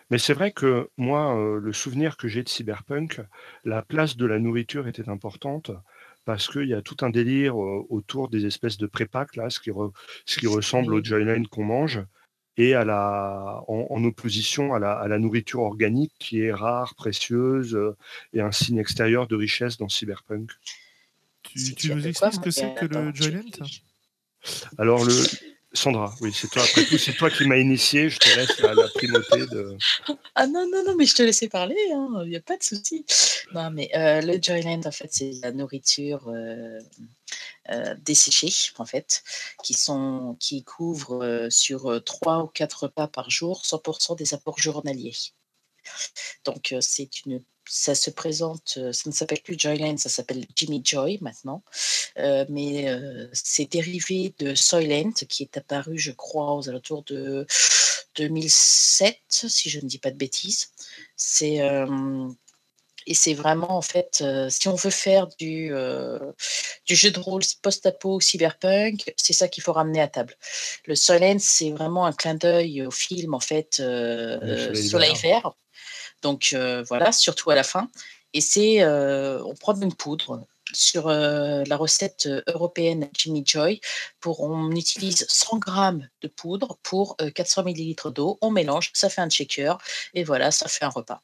Mais c'est vrai que moi, le souvenir que j'ai de Cyberpunk, la place de la nourriture était importante parce qu'il y a tout un délire autour des espèces de prépacs, là, ce qui, ce qui ressemble au Joyland qu'on mange et à la, en, opposition à la, à la, nourriture organique qui est rare, précieuse euh, et un signe extérieur de richesse dans Cyberpunk. Tu, tu nous expliques ce que c'est que le Joyland Alors, le, Sandra, oui, c'est toi. Après tout, c'est toi qui m'as initié. Je te laisse la, primauté de. Ah non, non, non, mais je te laissais parler. Il hein, n'y a pas de souci. Non, mais euh, le Joyland, en fait, c'est la nourriture euh, euh, desséchée, en fait, qui, sont, qui couvrent sur 3 ou 4 repas par jour 100% des apports journaliers. Donc, c'est une ça se présente, euh, ça ne s'appelle plus Joyland, ça s'appelle Jimmy Joy maintenant, euh, mais euh, c'est dérivé de Soylent qui est apparu, je crois, aux alentours de 2007, si je ne dis pas de bêtises. C'est et c'est vraiment en fait, si on veut faire du, du jeu de rôle post-apo cyberpunk, c'est ça qu'il faut ramener à table. Le Soylent, c'est vraiment un clin d'œil au film en fait, Soleil Vert donc euh, voilà, surtout à la fin. Et c'est, euh, on prend une poudre sur euh, la recette européenne Jimmy Joy. Pour, on utilise 100 grammes de poudre pour 400 millilitres d'eau. On mélange, ça fait un shaker et voilà, ça fait un repas.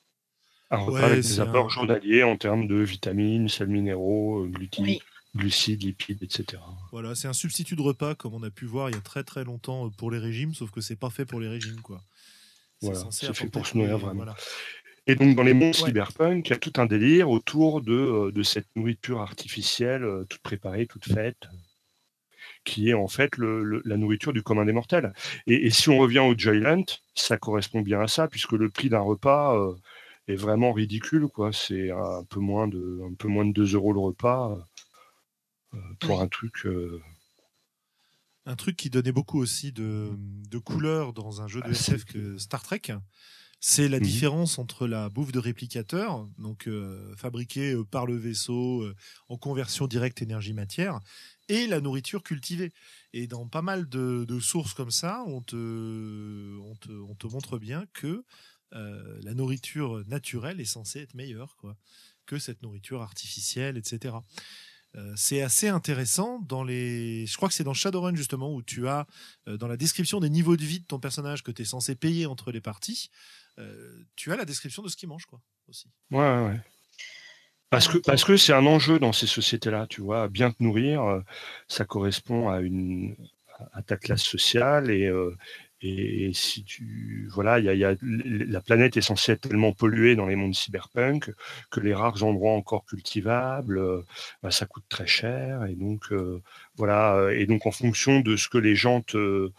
Un repas avec des apports journaliers en termes de vitamines, sels minéraux, glucides, lipides, etc. Voilà, c'est un substitut de repas comme on a pu voir il y a très très longtemps pour les régimes, sauf que c'est pas fait pour les régimes, quoi. Voilà, c'est fait pour se nourrir vraiment. Et donc, dans les mondes cyberpunk, il y a tout un délire autour de, euh, de cette nourriture artificielle, euh, toute préparée, toute faite, qui est en fait le, la nourriture du commun des mortels. Et, si on revient au Joyland, ça correspond bien à ça, puisque le prix d'un repas euh, est vraiment ridicule. quoi. C'est un peu moins de, un peu moins de 2 euros le repas pour un truc. Un truc qui donnait beaucoup aussi de, de couleurs dans un jeu de ah, SF que Star Trek c'est la mmh différence entre la bouffe de réplicateur, donc euh, fabriquée euh, par le vaisseau euh, en conversion directe énergie-matière, et la nourriture cultivée. Et dans pas mal de, sources comme ça, on te, on te, montre bien que la nourriture naturelle est censée être meilleure quoi, que cette nourriture artificielle, etc. c'est assez intéressant dans les. Je crois que c'est dans Shadowrun justement où tu as dans la description des niveaux de vie de ton personnage que tu es censé payer entre les parties. Euh, tu as la description de ce qu'ils mangent, quoi, aussi. Ouais, ouais. Parce que parce que c'est un enjeu dans ces sociétés-là, tu vois, bien te nourrir, euh, ça correspond à une à ta classe sociale et euh, et si tu voilà, a, y a, la planète est censée être tellement polluée dans les mondes cyberpunk que les rares endroits encore cultivables, bah, ça coûte très cher et donc voilà et donc en fonction de ce que les gens te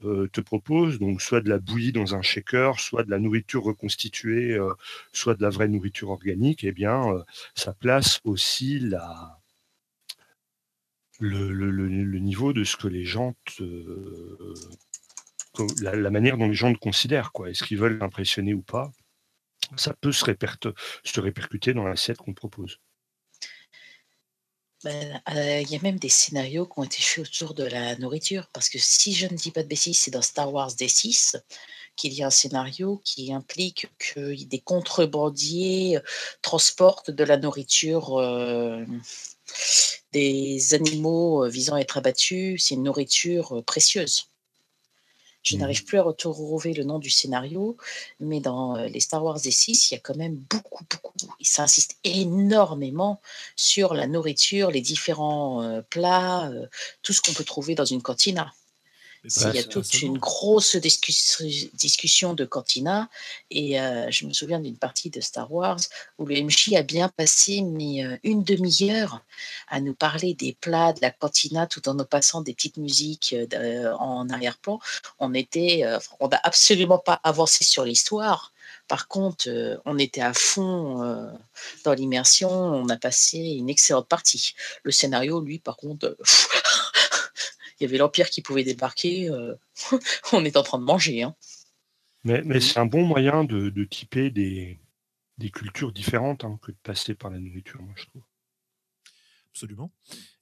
te propose, donc soit de la bouillie dans un shaker, soit de la nourriture reconstituée, euh, soit de la vraie nourriture organique, eh bien, euh, ça place aussi la, le, niveau de ce que les gens la, manière dont les gens te considèrent, quoi. Est-ce qu'ils veulent impressionner ou pas? Ça peut se, se répercuter dans l'assiette qu'on propose. Ben, euh, il y a même des scénarios qui ont été faits autour de la nourriture. Parce que si je ne dis pas de bêtises, c'est dans Star Wars D6 qu'il y a un scénario qui implique que des contrebandiers euh, transportent de la nourriture. Euh, des animaux visant à être abattus, c'est une nourriture précieuse. Je mmh. n'arrive plus à retrouver le nom du scénario, mais dans les Star Wars des 6, il y a quand même beaucoup, beaucoup, ça insiste énormément sur la nourriture, les différents plats, tout ce qu'on peut trouver dans une cantina. Il y a toute une grosse discussion de cantina et euh, je me souviens d'une partie de Star Wars où le MJ a bien passé mais, euh, une demi-heure à nous parler des plats de la cantina tout en nous passant des petites musiques euh, en arrière-plan. On était, on n'a absolument pas avancé sur l'histoire. Par contre, on était à fond dans l'immersion. On a passé une excellente partie. Le scénario, lui, par contre, y avait l'Empire qui pouvait débarquer. Euh, on est en train de manger. Hein. Mais, c'est un bon moyen de, typer des, cultures différentes hein, que de passer par la nourriture, moi, je trouve. Absolument.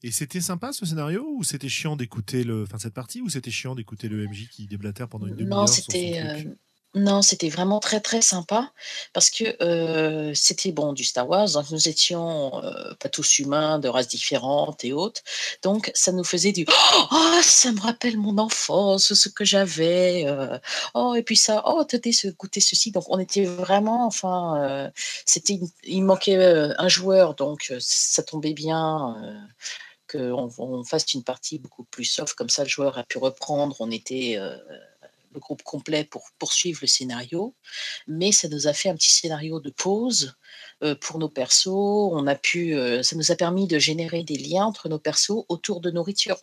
Et c'était sympa ce scénario ou c'était chiant d'écouter le, enfin cette partie ou c'était chiant d'écouter le MJ qui déblatère pendant une demi-heure Non, c'était non, c'était vraiment très, très sympa parce que, c'était bon, du Star Wars, donc nous étions, pas tous humains, de races différentes et autres, donc ça nous faisait du: «Oh, ça me rappelle mon enfance, ce que j'avais, oh et puis ça, oh, ce goûter ceci», donc on était vraiment enfin, c'était il manquait, un joueur donc ça tombait bien, qu'on on fasse une partie beaucoup plus soft comme ça le joueur a pu reprendre, on était, le groupe complet pour poursuivre le scénario, mais ça nous a fait un petit scénario de pause euh, pour nos persos. On a pu, euh, ça nous a permis de générer des liens entre nos persos autour de nourriture,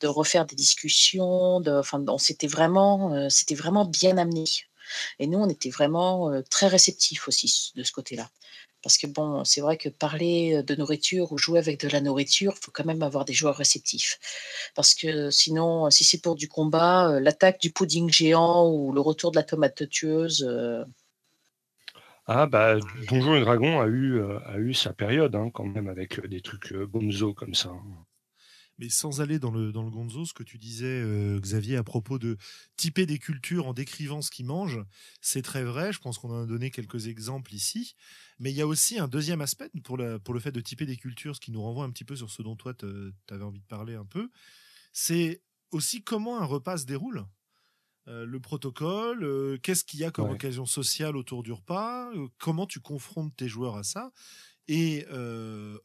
de refaire des discussions. De, enfin, c'était vraiment, euh, c'était vraiment bien amené. Et nous, on était vraiment très réceptifs aussi de ce côté-là. Parce que bon, c'est vrai que parler de nourriture ou jouer avec de la nourriture, faut quand même avoir des joueurs réceptifs. Parce que sinon, si c'est pour du combat, l'attaque du pudding géant ou le retour de la tomate tueuse. Ah bah Donjon et Dragon a eu, a eu sa période hein, quand même avec des trucs gonzo comme ça. Mais sans aller dans le, dans le gonzo, ce que tu disais, euh, Xavier, à propos de typer des cultures en décrivant ce qu'ils mangent, c'est très vrai. Je pense qu'on en a donné quelques exemples ici. Mais il y a aussi un deuxième aspect pour, la, pour le fait de typer des cultures, ce qui nous renvoie un petit peu sur ce dont toi, tu avais envie de parler un peu. C'est aussi comment un repas se déroule. Euh, le protocole, euh, qu'est-ce qu'il y a comme occasion sociale autour du repas, comment tu confrontes tes joueurs à ça. Et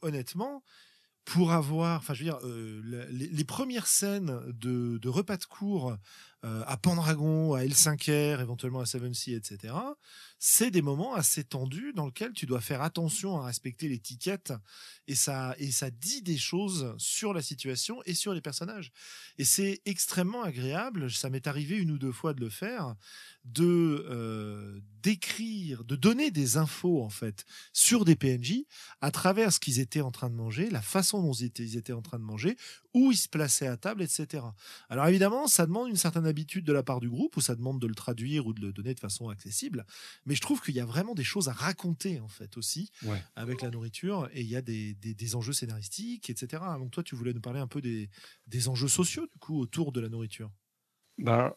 honnêtement, pour avoir, enfin je veux dire, euh, les, premières scènes de, repas de cours à Pendragon, à L5R, éventuellement à Seven Sea, etc., c'est des moments assez tendus dans lesquels tu dois faire attention à respecter l'étiquette et ça, et ça dit des choses sur la situation et sur les personnages. Et c'est extrêmement agréable, ça m'est arrivé une ou deux fois de le faire, de euh, d'écrire, de donner des infos en fait sur des PNJ à travers ce qu'ils étaient en train de manger, la façon dont ils étaient, ils étaient en train de manger, où ils se plaçaient à table, etc. Alors évidemment, ça demande une certaine habitude de la part du groupe, ou ça demande de le traduire ou de le donner de façon accessible. Mais je trouve qu'il y a vraiment des choses à raconter en fait aussi avec la nourriture, et il y a des, des, enjeux scénaristiques, etc. Donc toi, tu voulais nous parler un peu des, des enjeux sociaux du coup autour de la nourriture. Ben,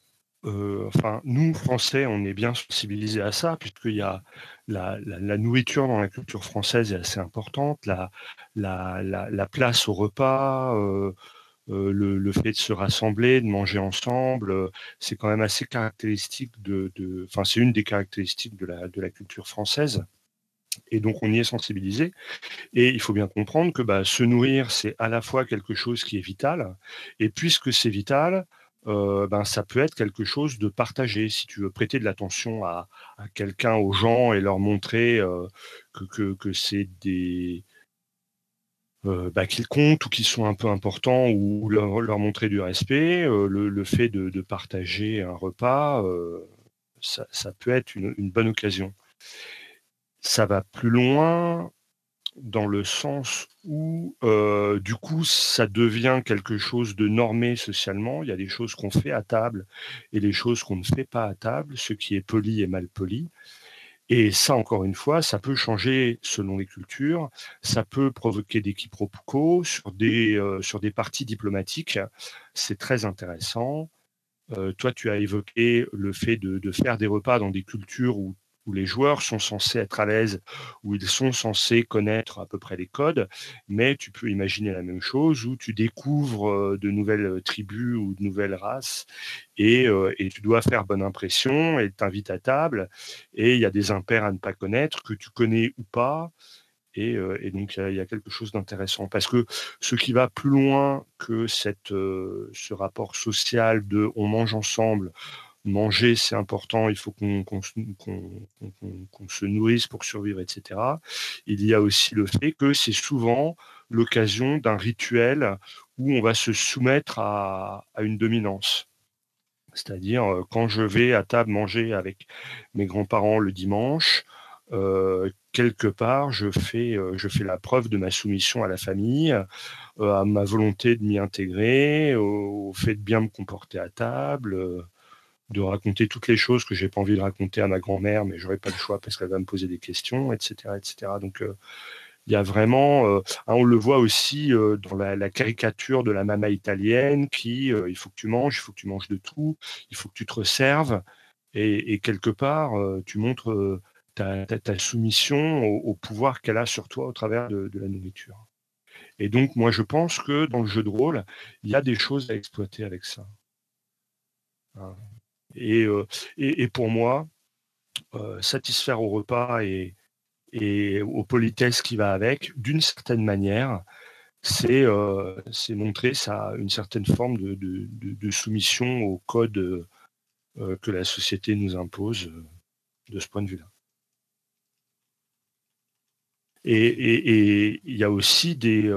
euh, enfin, nous, Français, on est bien sensibilisés à ça, puisqu'il y a la, nourriture dans la culture française est assez importante, la, la place au repas, euh, euh, le, fait de se rassembler, de manger ensemble, c'est quand même assez caractéristique de, enfin, c'est une des caractéristiques de la, de la culture française. Et donc on y est sensibilisé. Et il faut bien comprendre que bah, se nourrir, c'est à la fois quelque chose qui est vital, et puisque c'est vital, euh, ben, ça peut être quelque chose de partagé. Si tu veux prêter de l'attention à, quelqu'un, aux gens, et leur montrer euh, que, c'est des. Euh, bah, qu'ils comptent ou qu'ils sont un peu importants ou leur, montrer du respect, le, fait de, partager un repas, ça, peut être une, bonne occasion. Ça va plus loin dans le sens où, euh, du coup, ça devient quelque chose de normé socialement. Il y a des choses qu'on fait à table et des choses qu'on ne fait pas à table, ce qui est poli et mal poli. Et ça, encore une fois, ça peut changer selon les cultures, ça peut provoquer des quiproquos sur des, euh, sur des parties diplomatiques. C'est très intéressant. Euh, toi, tu as évoqué le fait de, de, faire des repas dans des cultures où où les joueurs sont censés être à l'aise, où ils sont censés connaître à peu près les codes, mais tu peux imaginer la même chose où tu découvres euh, de nouvelles tribus ou de nouvelles races et, euh, et tu dois faire bonne impression et t'invites à table et il y a des impairs à ne pas connaître que tu connais ou pas. Et, euh, et, donc, il y, a quelque chose d'intéressant. Parce que ce qui va plus loin que cette, ce rapport social de on mange ensemble, manger, c'est important, il faut qu'on se nourrisse pour survivre, etc. Il y a aussi le fait que c'est souvent l'occasion d'un rituel où on va se soumettre à, une dominance. C'est-à-dire, euh, quand je vais à table manger avec mes grands-parents le dimanche, euh, quelque part, euh, je fais la preuve de ma soumission à la famille, à ma volonté de m'y intégrer, au, fait de bien me comporter à table de raconter toutes les choses que j'ai pas envie de raconter à ma grand-mère, mais j'aurais pas le choix parce qu'elle va me poser des questions, etc., etc. Donc euh, il y a vraiment, euh, hein, on le voit aussi euh, dans la, caricature de la mama italienne qui, il faut que tu manges, il faut que tu manges de tout, il faut que tu te resserves, et, quelque part, tu montres ta, soumission au, pouvoir qu'elle a sur toi au travers de, la nourriture. Et donc, moi, je pense que dans le jeu de rôle, il y a des choses à exploiter avec ça. Hein. Euh, et, pour moi, euh, satisfaire au repas et, aux politesses qui va avec, d'une certaine manière, c'est euh, montrer une certaine forme de, soumission au code que la société nous impose de ce point de vue-là. Et il y a aussi des,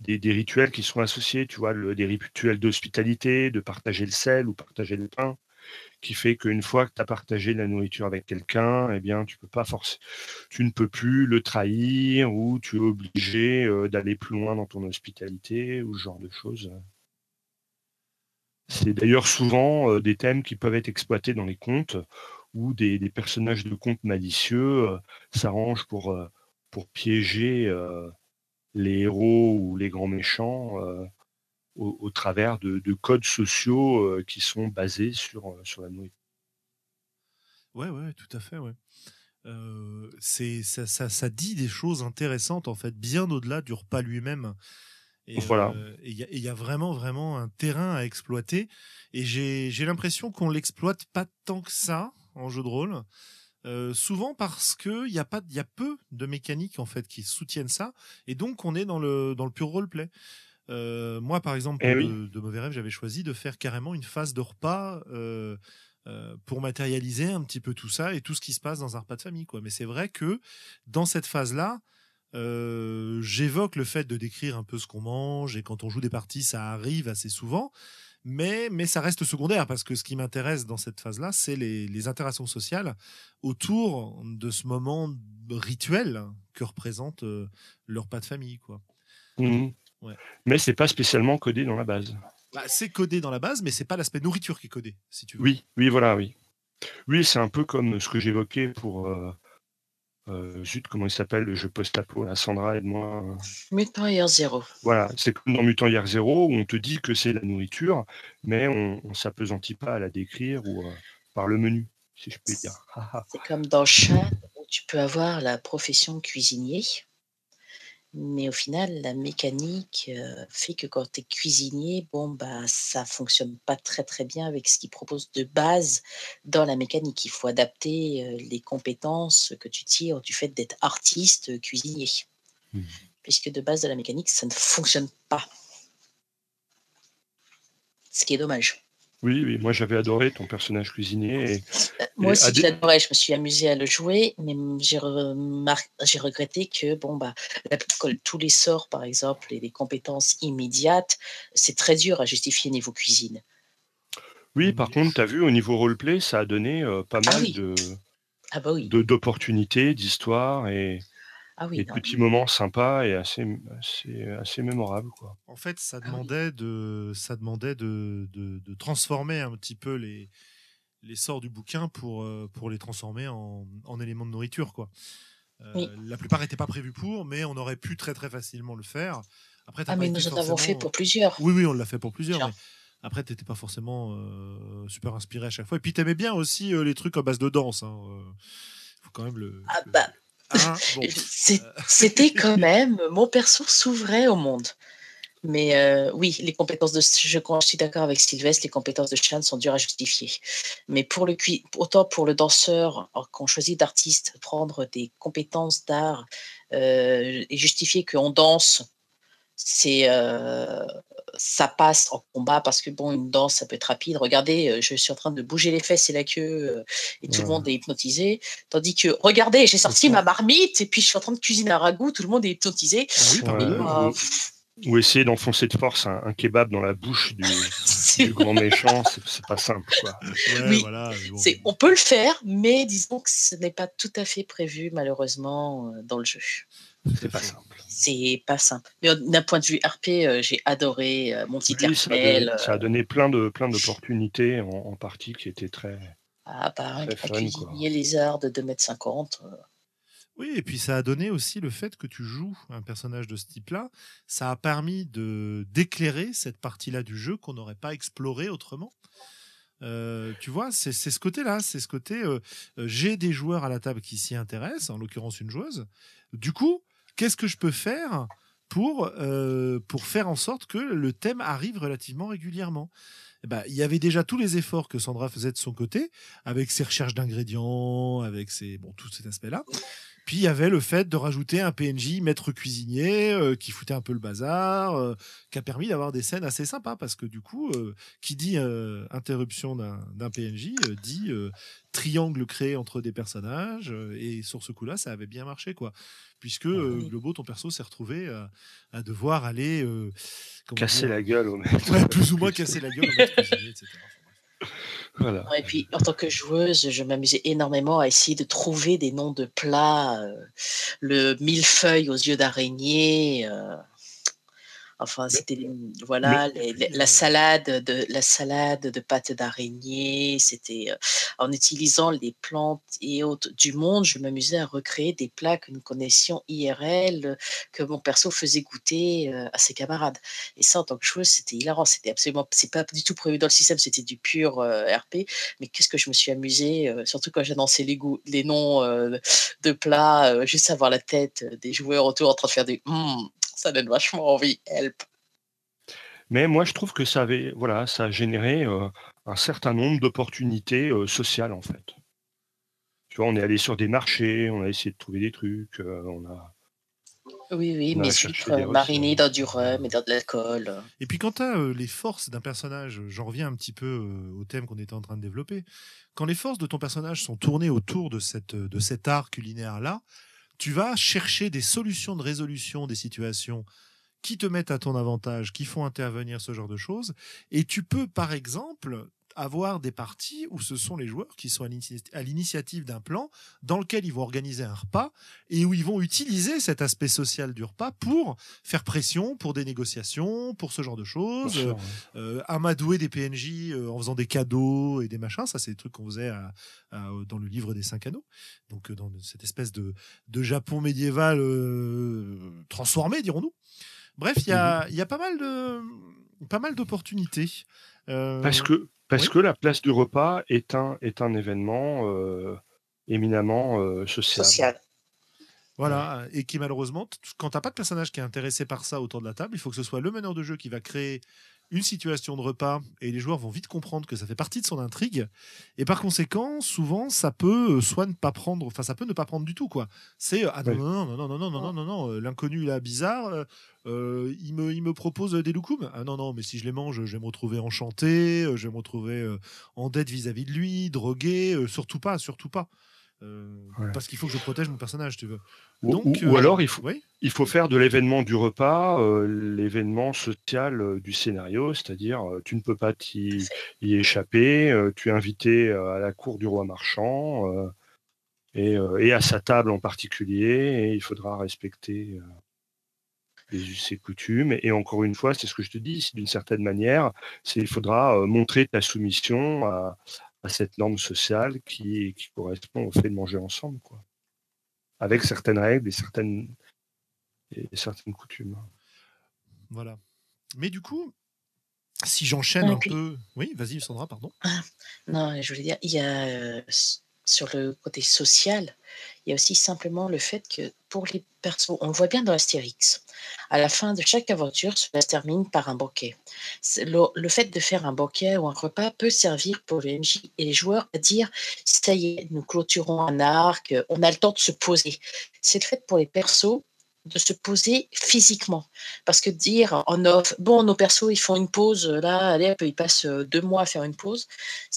des, rituels qui sont associés, tu vois, des rituels d'hospitalité, de partager le sel ou partager le pain, qui fait qu'une fois que tu as partagé la nourriture avec quelqu'un, eh bien, tu peux pas forcer, tu ne peux plus le trahir ou tu es obligé euh, d'aller plus loin dans ton hospitalité ou ce genre de choses. C'est d'ailleurs souvent euh, des thèmes qui peuvent être exploités dans les contes où des, personnages de contes malicieux euh, s'arrangent pour piéger les héros ou les grands méchants euh, au, travers de, codes sociaux euh, qui sont basés sur, euh, sur la nourriture. Ouais, ouais, tout à fait, ouais. c'est ça, ça, dit des choses intéressantes en fait, bien au-delà du repas lui-même. Et voilà. Il y, y, a vraiment, vraiment un terrain à exploiter. Et j'ai l'impression qu'on l'exploite pas tant que ça en jeu de rôle. Euh, souvent parce que il y a pas, il y a peu de mécaniques en fait qui soutiennent ça, et donc on est dans le dans le pur roleplay. Euh, moi, par exemple, eh de, mauvais rêves, j'avais choisi de faire carrément une phase de repas euh, euh, pour matérialiser un petit peu tout ça et tout ce qui se passe dans un repas de famille, quoi. Mais c'est vrai que dans cette phase-là, j'évoque le fait de décrire un peu ce qu'on mange et quand on joue des parties, ça arrive assez souvent mais, mais ça reste secondaire parce que ce qui m'intéresse dans cette phase-là, c'est les, les, interactions sociales autour de ce moment rituel que représente euh, leur repas de famille. Quoi. Mmh. Ouais. Mais c'est pas spécialement codé dans la base. Bah, c'est codé dans la base, mais c'est pas l'aspect nourriture qui est codé, si tu veux. Oui, oui, voilà, oui. Oui, c'est un peu comme ce que j'évoquais pour euh, euh, zut, comment il s'appelle le jeu post-apo là, Sandra, aide-moi. Mutant Year Zero. Voilà, c'est comme dans Mutant Year Zero où on te dit que c'est la nourriture, mais on ne s'apesantit pas à la décrire ou euh, par le menu, si je peux dire. c'est comme dans Chat où tu peux avoir la profession cuisinier. Mais au final, la mécanique euh, fait que quand tu es cuisinier, bon, bah, ça fonctionne pas très très bien avec ce qu'ils proposent de base dans la mécanique. Il faut adapter euh, les compétences que tu tires du fait d'être artiste euh, cuisinier. Mmh. Puisque de base de la mécanique, ça ne fonctionne pas. Ce qui est dommage. Oui, oui, moi j'avais adoré ton personnage cuisinier. Et, euh, moi aussi, je l'adorais, je me suis amusée à le jouer, mais j'ai regretté que bon, bah, tous les sorts, par exemple, et les compétences immédiates, c'est très dur à justifier niveau cuisine. Oui, par contre, tu as vu, au niveau roleplay, ça a donné euh, pas ah mal de ah bah d'opportunités, d'histoires et, ah oui, et petits moments sympas et assez, assez, mémorables. Quoi. En fait, ça ah demandait, de, ça demandait de, de, transformer un petit peu les, les sorts du bouquin pour, euh, pour les transformer en, en éléments de nourriture. Quoi. Euh, la plupart n'étaient pas prévus pour, mais on aurait pu très très facilement le faire. Après, ah, mais nous en avons fait pour plusieurs. Oui, oui, on l'a fait pour plusieurs. Après, t'étais pas forcément euh, super inspiré à chaque fois. Et puis t'aimais bien aussi euh, les trucs en base de danse. Hein. euh. Faut quand même le. Ah bah, Hein, bon. c'est- c'était quand même mon perso s'ouvrait au monde. Mais euh, oui, les compétences de je, je suis d'accord avec Sylvestre, les compétences de Chan sont dures à justifier. Mais pour le autant pour le danseur, alors qu'on choisit d'artiste, prendre des compétences d'art euh, et justifier qu'on danse, c'est euh, ça passe en combat parce que bon, une danse, ça peut être rapide. Regardez, euh, je suis en train de bouger les fesses et la queue euh, et tout le monde est hypnotisé. Tandis que, regardez, j'ai sorti ma marmite et puis je suis en train de cuisiner un ragoût, tout le monde est hypnotisé. Ah oui, Ouais. ou- Ou essayer d'enfoncer de force un, un kebab dans la bouche du, grand méchant, c'est pas simple. Quoi. Ouais, Oui. voilà, bon. on peut le faire, mais disons que ce n'est pas tout à fait prévu, malheureusement, euh, dans le jeu. C'est pas simple. C'est pas simple. Mais euh, d'un point de vue RP, euh, j'ai adoré euh, mon petit Oui, ça, a donné, ça a donné plein de plein d'opportunités en, en partie qui étaient très. Ah, bah, Très un fun, quoi. cuisinier lézard de 2m50. euh, Oui, et puis ça a donné aussi le fait que tu joues un personnage de ce type-là. Ça a permis de d'éclairer cette partie-là du jeu qu'on n'aurait pas explorée autrement. Euh, tu vois, c'est c'est ce côté-là, c'est ce côté. euh, J'ai des joueurs à la table qui s'y intéressent, en l'occurrence une joueuse. Du coup, qu'est-ce que je peux faire pour euh, pour faire en sorte que le thème arrive relativement régulièrement? Ben, il y avait déjà tous les efforts que Sandra faisait de son côté, avec ses recherches d'ingrédients, avec ses bon tout cet aspect-là. Puis il y avait le fait de rajouter un PNJ maître cuisinier euh, qui foutait un peu le bazar, euh, qui a permis d'avoir des scènes assez sympas parce que du coup, euh, qui dit euh, interruption d'un PNJ euh, dit euh, triangle créé entre des personnages euh, et sur ce coup-là, ça avait bien marché quoi. Puisque euh. Globo, ton perso s'est retrouvé à, à devoir aller euh, Casser la gueule au mec. ouais, plus ou moins casser la gueule au maître cuisinier, etc. Et puis, en tant que joueuse, je m'amusais énormément à essayer de trouver des noms de plats. euh, le millefeuille aux yeux d'araignée. euh, enfin, c'était voilà les- les- la salade de la salade de pâte d'araignée. C'était euh, en utilisant les plantes et autres du monde, je m'amusais à recréer des plats que nous connaissions IRL, euh, que mon perso faisait goûter euh, à ses camarades. Et ça, en tant que joueuse, c'était hilarant. C'était absolument, c'est pas du tout prévu dans le système. C'était du pur euh, RP mais qu'est-ce que je me suis amusée, euh, surtout quand j'annonçais les, goûts, les noms euh, de plats, euh, juste avoir la tête des joueurs autour en train de faire des Hum, ça donne vachement envie, help. Mais moi, je trouve que ça avait, voilà, ça a généré euh, un certain nombre d'opportunités euh, sociales en fait. Tu vois, on est allé sur des marchés, on a essayé de trouver des trucs, euh, on a. Oui, oui, euh, marinées ressources. dans du rhum et dans de l'alcool. Et puis quand tu as les forces d'un personnage, j'en reviens un petit peu euh, au thème qu'on était en train de développer, quand les forces de ton personnage sont tournées autour de, cette, de cet art culinaire-là, tu vas chercher des solutions de résolution des situations qui te mettent à ton avantage, qui font intervenir ce genre de choses. Et tu peux, par exemple, avoir des parties où ce sont les joueurs qui sont à l'initiative d'un plan dans lequel ils vont organiser un repas et où ils vont utiliser cet aspect social du repas pour faire pression, pour des négociations, pour ce genre de choses. sûr, Euh, amadouer des PNJ euh, en faisant des cadeaux et des machins, ça c'est des trucs qu'on faisait à- à- dans le livre des cinq anneaux. Donc euh, dans cette espèce de, de Japon médiéval euh, transformé, dirons-nous. Bref, il y a, il y a pas mal de pas mal d'opportunités. Euh, Parce que, parce oui. que la place du repas est un, est un événement euh, éminemment euh, social. Social. Voilà, et qui malheureusement, quand t'as pas de personnage qui est intéressé par ça autour de la table, il faut que ce soit le meneur de jeu qui va créer une situation de repas et les joueurs vont vite comprendre que ça fait partie de son intrigue. Et par conséquent, souvent, ça peut euh, soit ne pas prendre, enfin, ça peut ne pas prendre du tout, quoi. C'est euh, ah non, Oui. non, non, non, non, non, non, non, non, non, euh, l'inconnu là, bizarre, euh, il, me, il me propose des loukoums. Ah non, non, mais si je les mange, je vais me retrouver enchanté, je vais me retrouver en dette vis-à-vis de lui, drogué, euh, surtout pas, surtout pas. Euh, Ouais. Parce qu'il faut que je protège mon personnage, tu veux. Ou, Donc, ou- euh, ou alors, il faut, Oui. il faut faire de l'événement du repas euh, l'événement social euh, du scénario, c'est-à-dire euh, tu ne peux pas t'y y échapper, euh, tu es invité euh, à la cour du roi marchand euh, et, euh, et à sa table en particulier, et il faudra respecter euh, les us et coutumes. Et encore une fois, c'est ce que je te dis, c'est d'une certaine manière, c'est il faudra euh, montrer ta soumission à, à cette norme sociale qui, qui correspond au fait de manger ensemble, quoi. Avec certaines règles et certaines, et certaines coutumes. Voilà. Mais du coup, si j'enchaîne Ouais, un puis- peu. Oui, vas-y, Sandra, pardon. Non, je voulais dire, il y a euh, sur le côté social, il y a aussi simplement le fait que pour les persos, on le voit bien dans Astérix, à la fin de chaque aventure, cela se termine par un banquet. Le, le fait de faire un banquet ou un repas peut servir pour le MJ et les joueurs à dire ça y est, nous clôturons un arc, on a le temps de se poser. C'est le fait pour les persos de se poser physiquement. Parce que dire en off, bon, nos persos, ils font une pause, là, allez, ils passent euh, deux mois à faire une pause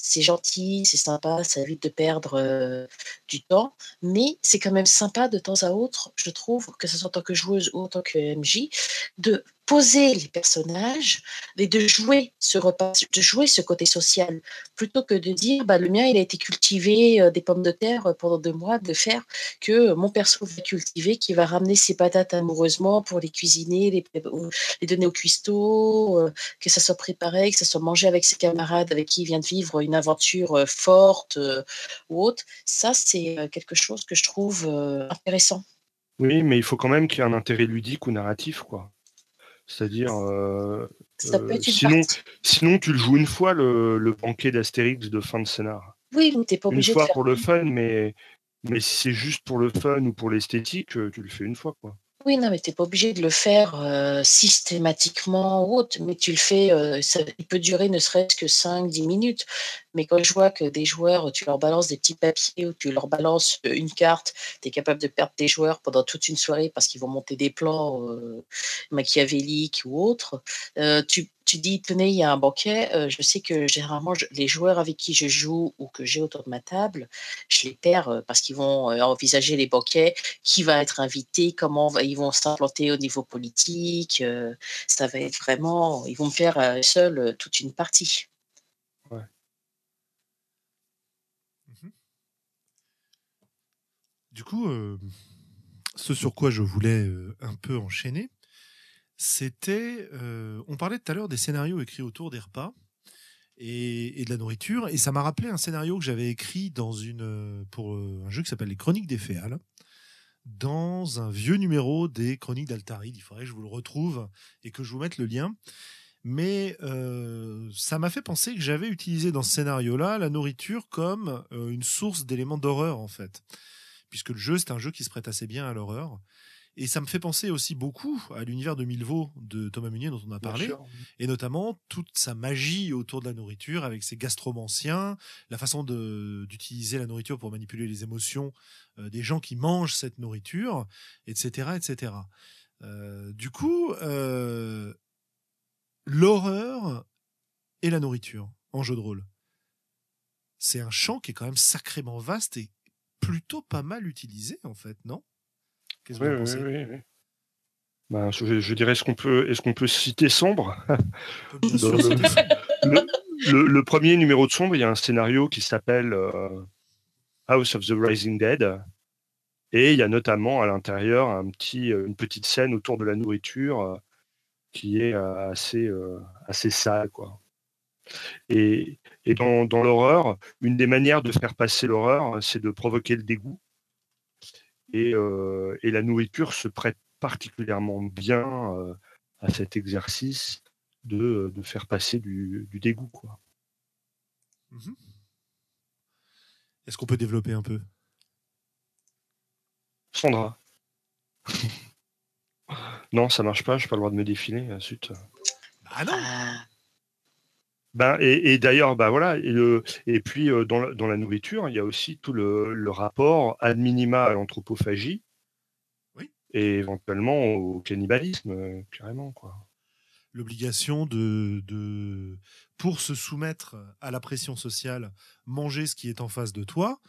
c'est gentil, c'est sympa, ça évite de perdre euh, du temps, mais c'est quand même sympa de temps à autre, je trouve, que ce soit en tant que joueuse ou en tant que MJ, de poser les personnages et de jouer ce repas, de jouer ce côté social, plutôt que de dire, bah, le mien, il a été cultivé euh, des pommes de terre pendant deux mois, de faire que euh, mon perso va cultiver, qui va ramener ses patates amoureusement pour les cuisiner, les, les donner au cuistot, euh, que ça soit préparé, que ça soit mangé avec ses camarades avec qui il vient de vivre une aventure forte ou autre, ça c'est quelque chose que je trouve intéressant. Oui, mais il faut quand même qu'il y ait un intérêt ludique ou narratif, quoi. C'est-à-dire, euh, Euh, une sinon- partie. sinon tu le joues une fois le, le banquet d'Astérix de fin de scénar. Oui, t'es pas Une obligé de fois faire. pour le fun, mais mais si c'est juste pour le fun ou pour l'esthétique, euh, tu le fais une fois, quoi. Oui, non, mais t'es pas obligé de le faire euh, systématiquement ou autre, mais tu le fais, euh, ça, il peut durer ne serait-ce que 5-10 minutes. Mais quand je vois que des joueurs, tu leur balances des petits papiers ou tu leur balances euh, une carte, tu es capable de perdre tes joueurs pendant toute une soirée parce qu'ils vont monter des plans euh, machiavéliques ou autres, tu, tu dis, tenez, il y a un banquet, je sais que généralement, les joueurs avec qui je joue ou que j'ai autour de ma table, je les perds parce qu'ils vont envisager les banquets qui va être invité, comment va- ils vont s'implanter au niveau politique. euh, ça va être vraiment, ils vont me faire euh, seuls euh, toute une partie. Du coup, euh, ce sur quoi je voulais euh, un peu enchaîner, c'était. euh, on parlait tout à l'heure des scénarios écrits autour des repas et, et de la nourriture, et ça m'a rappelé un scénario que j'avais écrit dans une, pour un jeu qui s'appelle Les Chroniques des Féales, dans un vieux numéro des Chroniques d'Altaride. Il faudrait que je vous le retrouve et que je vous mette le lien. Mais euh, ça m'a fait penser que j'avais utilisé dans ce scénario-là la nourriture comme euh, une source d'éléments d'horreur, en fait puisque le jeu, c'est un jeu qui se prête assez bien à l'horreur. Et ça me fait penser aussi beaucoup à l'univers de Milvaux de Thomas Munier dont on a parlé, et notamment toute sa magie autour de la nourriture avec ses gastromanciens, la façon d'utiliser la nourriture pour manipuler les émotions euh, des gens qui mangent cette nourriture, etc. etc. Euh, du coup, euh, l'horreur et la nourriture en jeu de rôle. C'est un champ qui est quand même sacrément vaste et plutôt pas mal utilisé en fait, non? Qu'est-ce que Oui, vous en oui, pensez? oui, oui. Ben, je, je dirais, est-ce qu'on peut, est-ce qu'on peut citer Sombre? Bien sûr, Dans le- premier numéro de Sombre, il y a un scénario qui s'appelle euh, House of the Rising Dead. Et il y a notamment à l'intérieur un petit, euh, une petite scène autour de la nourriture euh, qui est euh, assez, euh, assez sale. Quoi. Et, et dans, dans l'horreur, une des manières de faire passer l'horreur, c'est de provoquer le dégoût. Et, euh, et la nourriture se prête particulièrement bien euh, à cet exercice de, de faire passer du, du dégoût. Quoi. Mhm. Est-ce qu'on peut développer un peu? Sandra. non, ça marche pas, je n'ai pas le droit de me défiler. euh, zut. Ah non Ben, et, et d'ailleurs, ben voilà, et, le- et puis euh, dans, la, dans la nourriture, il y a aussi tout le, le rapport ad minima à l'anthropophagie Oui. et éventuellement au cannibalisme, euh, carrément. Quoi. L'obligation de, de, pour se soumettre à la pression sociale, manger ce qui est en face de toi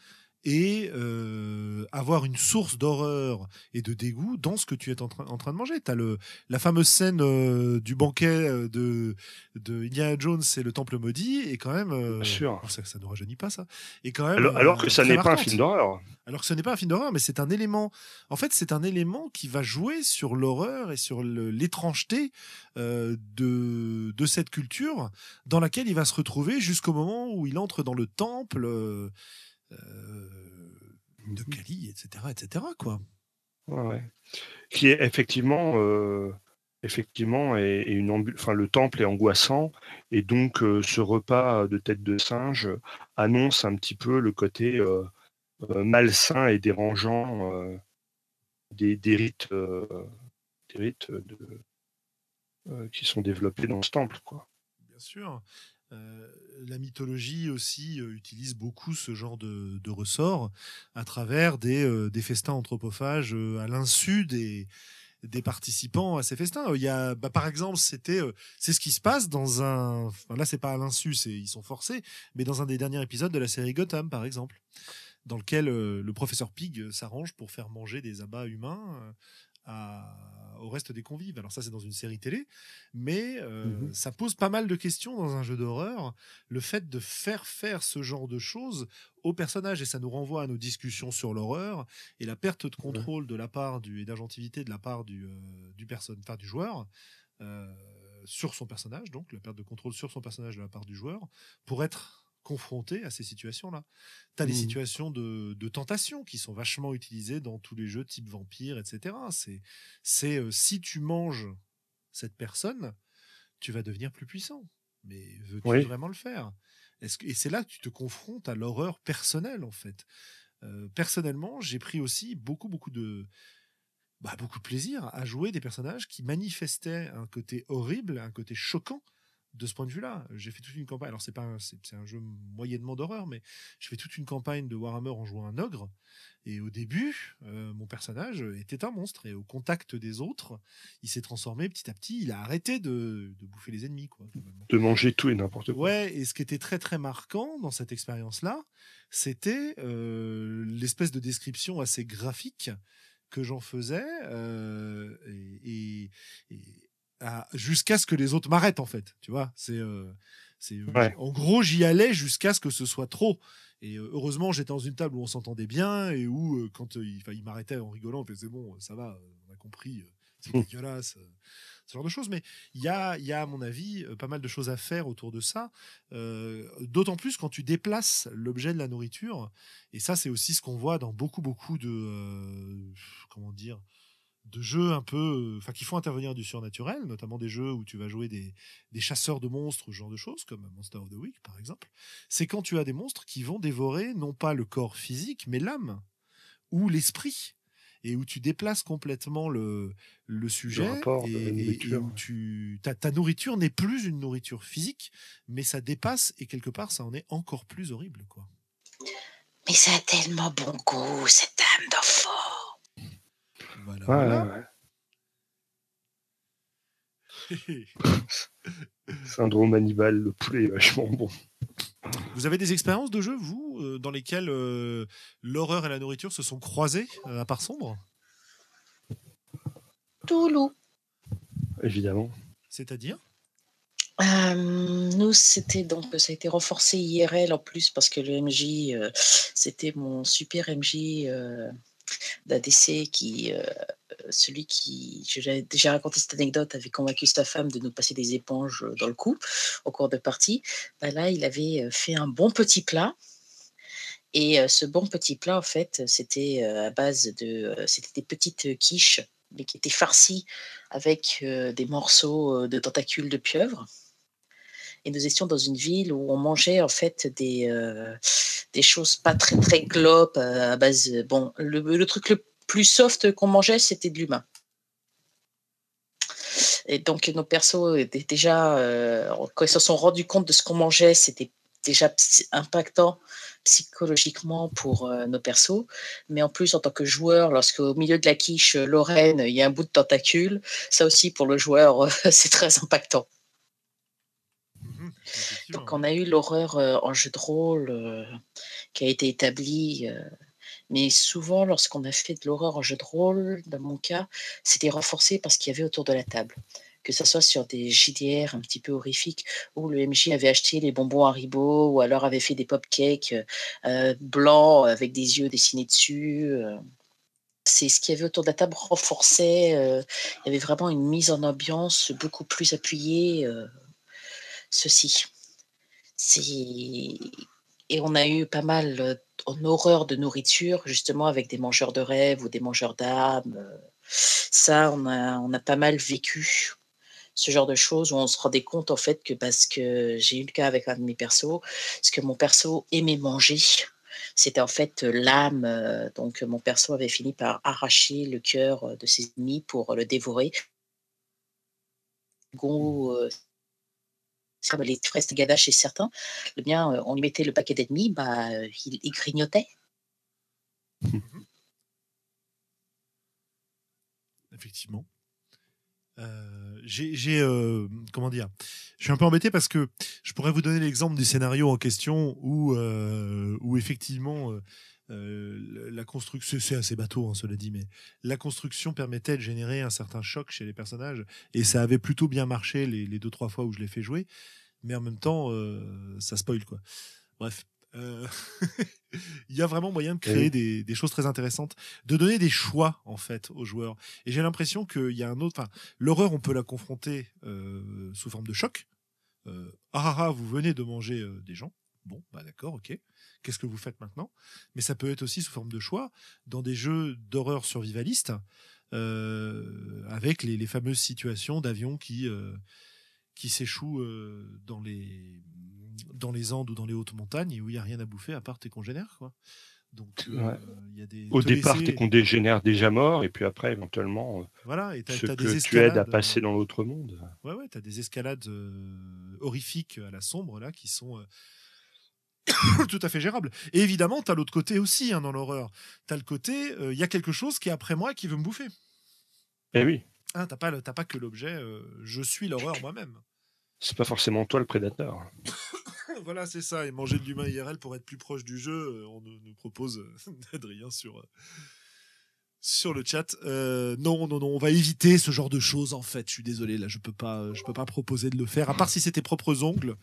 et euh, avoir une source d'horreur et de dégoût dans ce que tu es en, train- en train de manger. Tu as le, la fameuse scène euh, du banquet de, de Indiana Jones et le Temple maudit, et quand même. euh, Bien sûr. bon, ça, ça ne rajeunit pas ça. Et quand même, Alors, alors que euh, ça n'est pas un film d'horreur. Alors que ce n'est pas un film d'horreur, mais c'est un élément. En fait, c'est un élément qui va jouer sur l'horreur et sur l'étrangeté euh, de, de cette culture dans laquelle il va se retrouver jusqu'au moment où il entre dans le temple de Kali, etc., etc. Quoi. Ouais. Qui est effectivement euh, effectivement, et, une enfin, le temple est angoissant, et donc ce repas de tête de singe annonce un petit peu le côté malsain et dérangeant des, rites, des rites qui sont développés dans ce temple. Quoi. Bien sûr. La mythologie aussi utilise beaucoup ce genre de, ressort à travers des, des festins anthropophages à l'insu des, participants à ces festins. Il y a, bah, par exemple, c'était, euh, c'est ce qui se passe dans un. Enfin, là, c'est pas à l'insu, c'est ils sont forcés, mais dans un des derniers épisodes de la série Gotham, par exemple, dans lequel euh, le professeur Pig s'arrange pour faire manger des abats humains au reste des convives. Alors ça, c'est dans une série télé, mais euh, mhm. ça pose pas mal de questions dans un jeu d'horreur, le fait de faire faire ce genre de choses aux personnages, et ça nous renvoie à nos discussions sur l'horreur et la perte de contrôle de la part du, et d'agentivité de la part du, euh, du, personne, du joueur. Euh, sur son personnage, donc la perte de contrôle sur son personnage de la part du joueur, pour être confronté à ces situations-là. Tu as les mmh. situations de, tentation qui sont vachement utilisées dans tous les jeux type vampire, etc. C'est, c'est euh, si tu manges cette personne, tu vas devenir plus puissant. Mais veux-tu vraiment le faire? Est-ce que, Et c'est là que tu te confrontes à l'horreur personnelle, en fait. Euh, personnellement, j'ai pris aussi beaucoup, beaucoup de, bah, beaucoup de plaisir à jouer des personnages qui manifestaient un côté horrible, un côté choquant de ce point de vue-là. J'ai fait toute une campagne. Alors, c'est pas c'est, un jeu moyennement d'horreur, mais je fais toute une campagne de Warhammer en jouant un ogre. Et au début, euh, mon personnage était un monstre. Et au contact des autres, il s'est transformé petit à petit. Il a arrêté de, bouffer les ennemis. Quoi, de manger tout et n'importe quoi. Ouais, et ce qui était très très marquant dans cette expérience-là, c'était euh, l'espèce de description assez graphique que j'en faisais. Euh, et, et jusqu'à ce que les autres m'arrêtent en fait. Tu vois, c'est euh, c'est en gros j'y allais jusqu'à ce que ce soit trop. Et euh, heureusement j'étais dans une table où on s'entendait bien et où euh, quand il, il m'arrêtait en rigolant, on faisait bon, ça va, on a compris, c'est mmh. dégueulasse. Ce genre de choses, mais il y a, y a, à mon avis, pas mal de choses à faire autour de ça. D'autant plus quand tu déplaces l'objet de la nourriture. Et ça, c'est aussi ce qu'on voit dans beaucoup, beaucoup de. comment dire de jeux un peu, euh, enfin qui font intervenir du surnaturel, notamment des jeux où tu vas jouer des, chasseurs de monstres, ce genre de choses, comme Monster of the Week par exemple, c'est quand tu as des monstres qui vont dévorer non pas le corps physique, mais l'âme ou l'esprit, et où tu déplaces complètement le, le sujet, et, où tu, ta, ta nourriture n'est plus une nourriture physique, mais ça dépasse, et quelque part ça en est encore plus horrible. quoi. Mais ça a tellement bon goût, cette âme d'enfant Syndrome Hannibal, le poulet est vachement bon. Vous avez des expériences de jeu, vous, euh, dans lesquelles euh, l'horreur et la nourriture se sont croisées euh, à part sombre? Toulouse. Évidemment. C'est-à-dire? Nous, c'était donc ça a été renforcé IRL en plus parce que le MJ, c'était mon super MJ d'ADC qui, euh, celui qui, j'ai déjà raconté cette anecdote, avait convaincu sa femme de nous passer des éponges dans le cou au cours de partie. Bah là, il avait euh, fait un bon petit plat. Et euh, ce bon petit plat, en fait, c'était à base de, c'était des petites quiches, mais qui étaient farcies avec des morceaux de tentacules de pieuvre et nous étions dans une ville où on mangeait en fait des, euh, des choses pas très très glopes euh, à base. Bon, le, truc le plus soft qu'on mangeait, c'était de l'humain. Et donc nos persos étaient déjà, euh, quand ils se sont rendus compte de ce qu'on mangeait, c'était déjà impactant psychologiquement pour nos persos. Mais en plus, en tant que joueur, lorsqu'au milieu de la quiche Lorraine, il y a un bout de tentacule, ça aussi pour le joueur, c'est très impactant. Donc on a eu l'horreur en jeu de rôle qui a été établie. Mais souvent, lorsqu'on a fait de l'horreur en jeu de rôle, dans mon cas, c'était renforcé parce qu'il y avait autour de la table. Que ce soit sur des JDR un petit peu horrifiques, où le MJ avait acheté les bonbons Haribo, ou alors avait fait des pop-cakes blancs avec des yeux dessinés dessus c'est ce qu'il y avait autour de la table renforçait. il y avait vraiment une mise en ambiance beaucoup plus appuyée ceci. Et on a eu pas mal en horreur de nourriture, justement avec des mangeurs de rêves ou des mangeurs d'âmes. Ça, on a, on a pas mal vécu ce genre de choses où on se rendait compte en fait que parce que j'ai eu le cas avec un de mes persos, ce que mon perso aimait manger, c'était en fait l'âme. euh, Donc mon perso avait fini par arracher le cœur euh, de ses ennemis pour le dévorer. Euh, comme les fraises de gada chez certains, le bien, euh, on lui mettait le paquet d'ennemis, bah, euh, il, il grignotait. Effectivement. Euh, j'ai, j'ai, euh, comment dire, je suis un peu embêté parce que je pourrais vous donner l'exemple du scénario en question où, euh, où effectivement, euh, la construction, c'est assez bateau, hein, cela dit, mais la construction permettait de générer un certain choc chez les personnages et ça avait plutôt bien marché les, les deux trois fois où je l'ai fait jouer, mais en même temps, euh, ça spoil quoi. Bref. euh, Il y a vraiment moyen de créer Oui. des, des choses très intéressantes, de donner des choix en fait aux joueurs. Et j'ai l'impression qu'il y a un autre. Enfin, l'horreur, on peut la confronter sous forme de choc. Ah ah ah, vous venez de manger des gens. Bon, bah d'accord, ok. Qu'est-ce que vous faites maintenant? Mais ça peut être aussi sous forme de choix dans des jeux d'horreur survivaliste, euh, avec les, les fameuses situations d'avions qui euh, qui s'échouent euh, dans les dans les Andes ou dans les hautes montagnes et où il y a rien à bouffer à part tes congénères, quoi. Donc Ouais. il y a des Au départ, tes congénères déjà morts, et puis après, éventuellement, voilà, et t'as, ce t'as que des tu aides à passer dans l'autre monde. Ouais, ouais, t'as des escalades euh, horrifiques à la sombre là qui sont euh, tout à fait gérables. Et évidemment, t'as l'autre côté aussi hein, dans l'horreur. T'as le côté, il y a quelque chose qui est après moi qui veut me bouffer. Eh oui, Hein, t'as pas, pas que l'objet, euh, je suis l'horreur moi-même. c'est pas forcément toi le prédateur. voilà, c'est ça. Et manger de l'humain IRL pour être plus proche du jeu, euh, on nous, propose euh, Adrien sur, euh, sur le chat. Euh, non, non, non, on va éviter ce genre de choses en fait. Je suis désolé, là, je peux pas, euh, je peux pas proposer de le faire. À part si c'est tes propres ongles.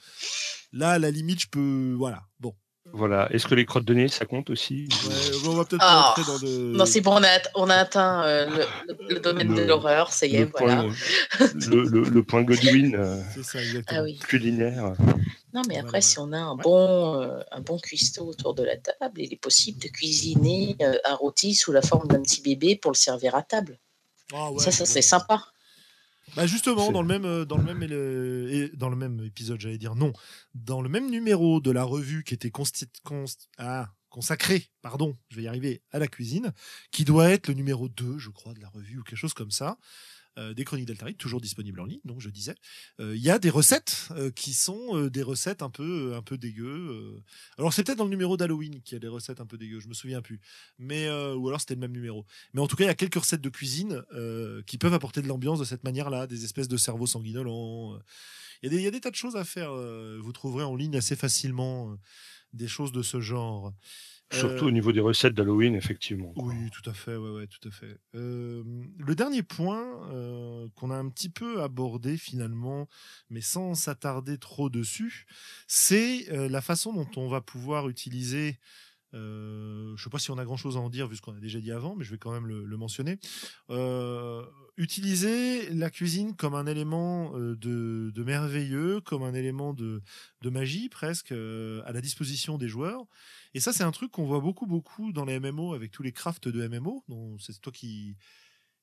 Là, à la limite, je peux. Voilà. Bon. Voilà. Est-ce que les crottes de nez, ça compte aussi Ouais, on va peut-être Ah. dans le. Non, c'est bon, on a, on a atteint euh, le, le- le domaine de l'horreur, ça y est, le, voilà. point, le, le- le point Godwin euh, C'est ça. Ah oui. culinaire. Non, mais après, voilà. si on a un bon, euh, un bon cuistot autour de la table, il est possible de cuisiner euh, un rôti sous la forme d'un petit bébé pour le servir à table. Ah ouais, ça, ça serait sympa. Bah justement, dans le même, euh, dans le même, et dans le même épisode, j'allais dire non, dans le même numéro de la revue qui était consti- const- ah, consacré, pardon, je vais y arriver, à la cuisine, qui doit être le numéro 2, je crois, de la revue ou quelque chose comme ça, des Chroniques d'Altaride, toujours disponible en ligne, donc je disais, euh, il y a des recettes euh, qui sont euh, des recettes un peu, un peu dégueu. euh. Alors c'est peut-être dans le numéro d'Halloween qu'il y a des recettes un peu dégueu, je me souviens plus, mais euh, ou alors c'était le même numéro. Mais en tout cas, il y a quelques recettes de cuisine euh, qui peuvent apporter de l'ambiance de cette manière-là, des espèces de cerveaux sanguinolents. euh. Il y, a des- tas de choses à faire. euh, Vous trouverez en ligne assez facilement euh, des choses de ce genre. Surtout Euh, au niveau des recettes d'Halloween, effectivement. quoi. oui, tout à fait, ouais, ouais, tout à fait. Euh, le dernier point euh, qu'on a un petit peu abordé finalement, mais sans s'attarder trop dessus, c'est la façon dont on va pouvoir utiliser. Euh, je sais pas si on a grand chose à en dire vu ce qu'on a déjà dit avant, mais je vais quand même le, le mentionner. Euh, utiliser la cuisine comme un élément euh, de, de merveilleux, comme un élément de, de magie presque euh, à la disposition des joueurs. Et ça, c'est un truc qu'on voit beaucoup, beaucoup dans les MMO avec tous les crafts de MMO. C'est toi qui,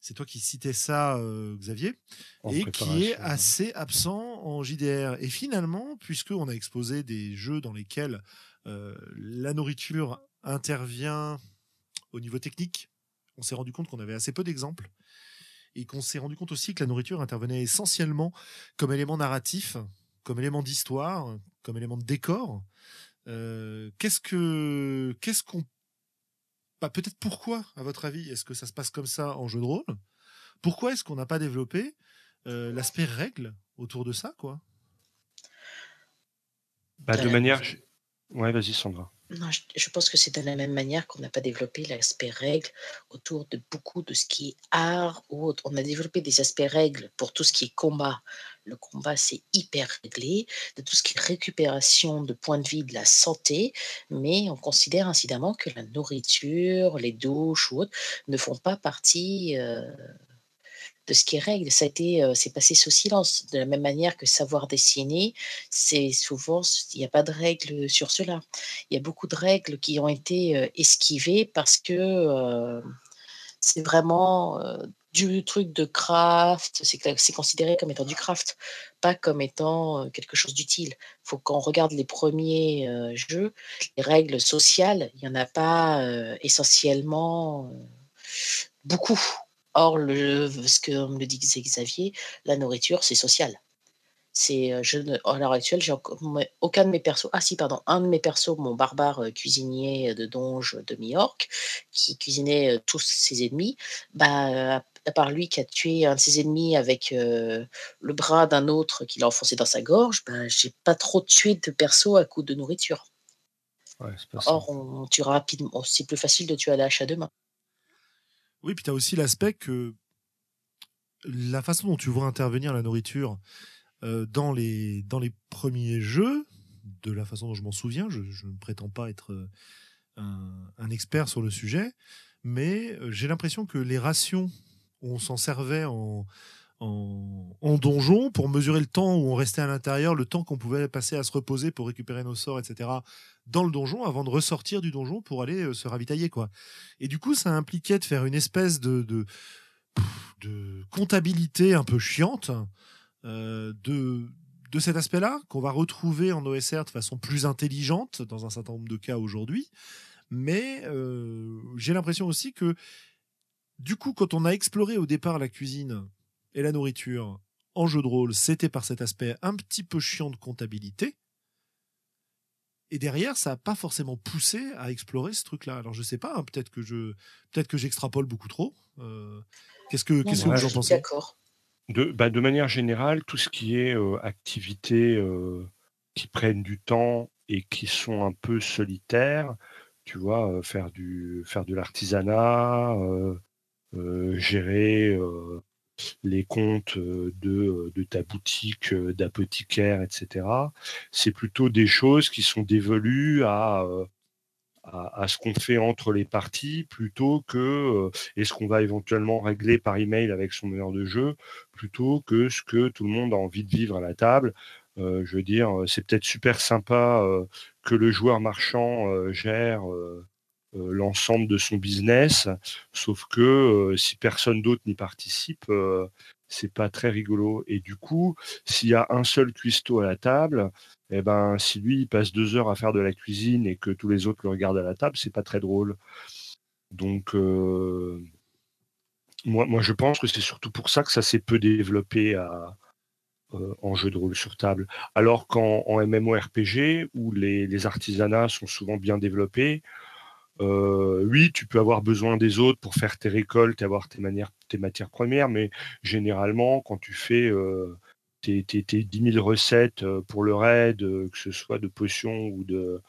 c'est toi qui citais ça, euh, Xavier, En et qui est assez absent en JDR. Et finalement, puisqu'on a exposé des jeux dans lesquels la nourriture intervient au niveau technique, on s'est rendu compte qu'on avait assez peu d'exemples et qu'on s'est rendu compte aussi que la nourriture intervenait essentiellement comme élément narratif, comme élément d'histoire, comme élément de décor. Euh, qu'est-ce que qu'est-ce qu'on bah, peut-être pourquoi à votre avis est-ce que ça se passe comme ça en jeu de rôle? Pourquoi est-ce qu'on n'a pas développé euh, l'aspect règle autour de ça quoi? Bah, de manière. Ouais, vas-y, Sandra. Non, je, pense que c'est de la même manière qu'on n'a pas développé l'aspect règle autour de beaucoup de ce qui est art ou autre. On a développé des aspects règles pour tout ce qui est combat. Le combat, c'est hyper réglé, de tout ce qui est récupération de points de vie, de la santé, mais on considère incidemment que la nourriture, les douches ou autres ne font pas partie euh, de ce qui est règle. Ça a été, euh, c'est passé sous silence. De la même manière que savoir dessiner, c'est souvent, il n'y a pas de règles sur cela il y a beaucoup de règles qui ont été euh, esquivées parce que euh, c'est vraiment du truc de craft, c'est considéré comme étant du craft, pas comme étant quelque chose d'utile. Il faut qu'on regarde les premiers jeux, les règles sociales, il n'y en a pas essentiellement beaucoup. Or, le, ce que me dit Xavier, la nourriture, c'est social. C'est, euh, à l'heure actuelle, j'ai aucun de mes persos. Ah si, pardon, un de mes persos, mon barbare euh, cuisinier de Donge de Miorque, qui cuisinait euh, tous ses ennemis, bah, à part lui qui a tué un de ses ennemis avec le bras d'un autre qui l'a enfoncé dans sa gorge, bah, j'ai pas trop tué de persos à coup de nourriture. Or, on tue rapidement. C'est plus facile de tuer à la hache à deux mains. Oui, puis tu as aussi l'aspect que la façon dont tu vois intervenir la nourriture euh, dans, les, dans les premiers jeux, de la façon dont je m'en souviens, je, ne prétends pas être euh, un, expert sur le sujet, mais euh, j'ai l'impression que les rations, on s'en servait en, en, donjon pour mesurer le temps où on restait à l'intérieur, le temps qu'on pouvait passer à se reposer pour récupérer nos sorts, etc. dans le donjon avant de ressortir du donjon pour aller se ravitailler quoi. Et du coup, ça impliquait de faire une espèce de, comptabilité un peu chiante euh, de, de cet aspect-là, qu'on va retrouver en OSR de façon plus intelligente dans un certain nombre de cas aujourd'hui. Mais euh, j'ai l'impression aussi que, du coup, quand on a exploré au départ la cuisine et la nourriture en jeu de rôle, c'était par cet aspect un petit peu chiant de comptabilité. Et derrière, ça n'a pas forcément poussé à explorer ce truc-là. Alors je sais pas, hein, peut-être que je, peut-être que j'extrapole beaucoup trop. Euh, qu'est-ce que, qu'est-ce que vous en pensez? D'accord. De, bah, de manière générale, tout ce qui est activités qui prennent du temps et qui sont un peu solitaires, tu vois, faire du faire de l'artisanat, gérer les comptes de, ta boutique d'apothicaire, etc. C'est plutôt des choses qui sont dévolues à ce qu'on fait entre les parties plutôt que et ce qu'on va éventuellement régler par email avec son meneur de jeu plutôt que ce que tout le monde a envie de vivre à la table. Je veux dire, c'est peut-être super sympa que le joueur marchand gère l'ensemble de son business, sauf que si personne d'autre n'y participe, c'est pas très rigolo. Et du coup, s'il y a un seul cuistot à la table, eh ben, si lui il passe deux heures à faire de la cuisine et que tous les autres le regardent à la table, c'est pas très drôle. Donc, euh, moi, moi, je pense que c'est surtout pour ça que ça s'est peu développé euh, en jeu de rôle sur table. Alors qu'en MMORPG, où les, artisanats sont souvent bien développés, euh, oui, tu peux avoir besoin des autres pour faire tes récoltes et avoir tes, manières, tes matières premières, mais généralement, quand tu fais tes, 10 000 recettes euh, pour le raid, euh, que ce soit de potions ou de,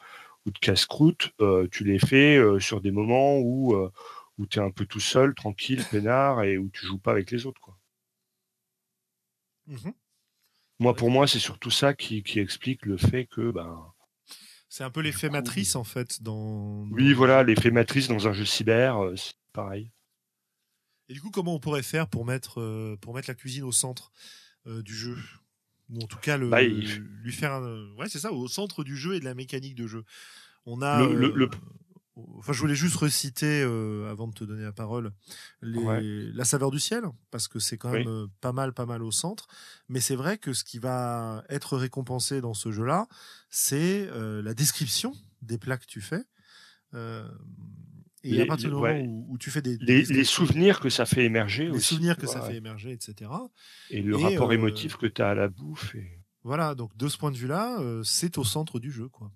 ou de casse-croûte, euh, tu les fais sur des moments où, où tu es un peu tout seul, tranquille, peinard, et où tu joues pas avec les autres. Quoi. Mmh moi, pour moi, c'est surtout ça qui, explique le fait que. Ben, c'est un peu l'effet matrice, en fait. Dans, Oui, voilà, l'effet matrice dans un jeu cyber, c'est pareil. Et du coup, comment on pourrait faire pour mettre, pour mettre la cuisine au centre euh, du jeu? Ou en tout cas le, bah, lui faire un... ouais c'est ça au centre du jeu et de la mécanique de jeu on a le, euh, enfin je voulais juste reciter euh, avant de te donner la parole les... la saveur du ciel parce que c'est quand même pas mal pas mal au centre mais c'est vrai que ce qui va être récompensé dans ce jeu là c'est la description des plats que tu fais et à partir du moment où, tu fais des, les, souvenirs que ça fait émerger les souvenirs que ça fait émerger, etc. Et le rapport euh, émotif que tu as à la bouffe. Voilà, donc de ce point de vue-là, euh, c'est au centre du jeu. Quoi.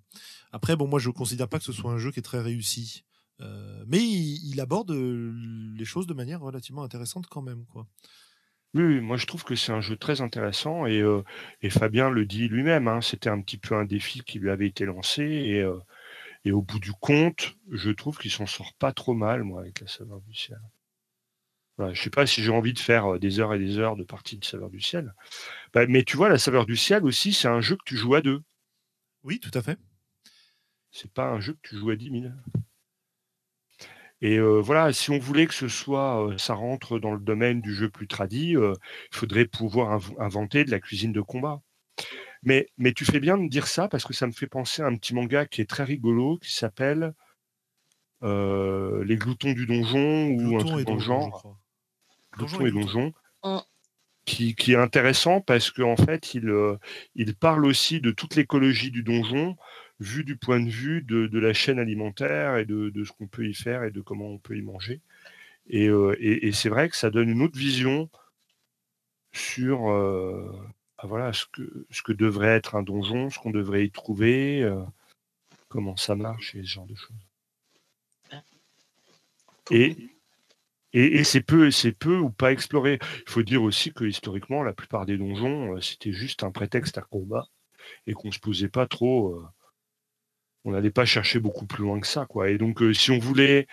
Après, bon, moi, je ne considère pas que ce soit un jeu qui est très réussi. Euh, mais il, aborde les choses de manière relativement intéressante quand même. Quoi. Oui, moi je trouve que c'est un jeu très intéressant et, Fabien le dit lui-même, hein, c'était un petit peu un défi qui lui avait été lancé et et au bout du compte, je trouve qu'il s'en sort pas trop mal, moi, avec la saveur du ciel. Je je sais pas si j'ai envie de faire euh, des heures et des heures de partie de saveur du ciel. Bah, mais tu vois, la saveur du ciel aussi, c'est un jeu que tu joues à deux. Oui, tout à fait. C'est pas un jeu que tu joues à 10 000. Et euh, voilà, si on voulait que ce soit, euh, ça rentre dans le domaine du jeu plus tradit, il faudrait pouvoir inventer de la cuisine de combat. Mais, mais tu fais bien de me dire ça parce que ça me fait penser à un petit manga qui est très rigolo qui s'appelle Les gloutons du donjon ou un truc dans le genre. Glouton et Donjon, Mm. qui, qui est intéressant parce qu'en fait, il, euh, il parle aussi de toute l'écologie du donjon, vu du point de vue de, de la chaîne alimentaire et de, de ce qu'on peut y faire et de comment on peut y manger. Et, euh, et, et c'est vrai que ça donne une autre vision sur euh, ah, voilà, ce, que, ce que devrait être un donjon, ce qu'on devrait y trouver, euh, comment ça marche et ce genre de choses. Et, et, c'est peu, c'est peu ou pas exploré. Il faut dire aussi que historiquement, la plupart des donjons, euh, c'était juste un prétexte à combat et qu'on se posait pas trop. euh, on n'allait pas chercher beaucoup plus loin que ça, quoi. Et donc, euh, si on voulait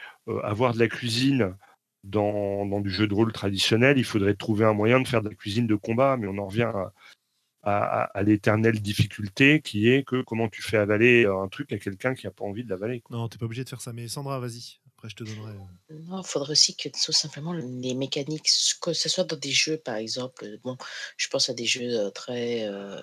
avoir de la cuisine dans, dans du jeu de rôle traditionnel, il faudrait trouver un moyen de faire de la cuisine de combat, mais on en revient à, à, l'éternelle difficulté qui est que comment tu fais avaler un truc à quelqu'un qui n'a pas envie de l'avaler. Non, t'es pas obligé de faire ça. Mais Sandra, vas-y. Après, je te donnerai. euh, Non, il faudrait aussi que tout simplement les mécaniques, que ce soit dans des jeux par exemple, bon, je pense à des jeux euh, très euh,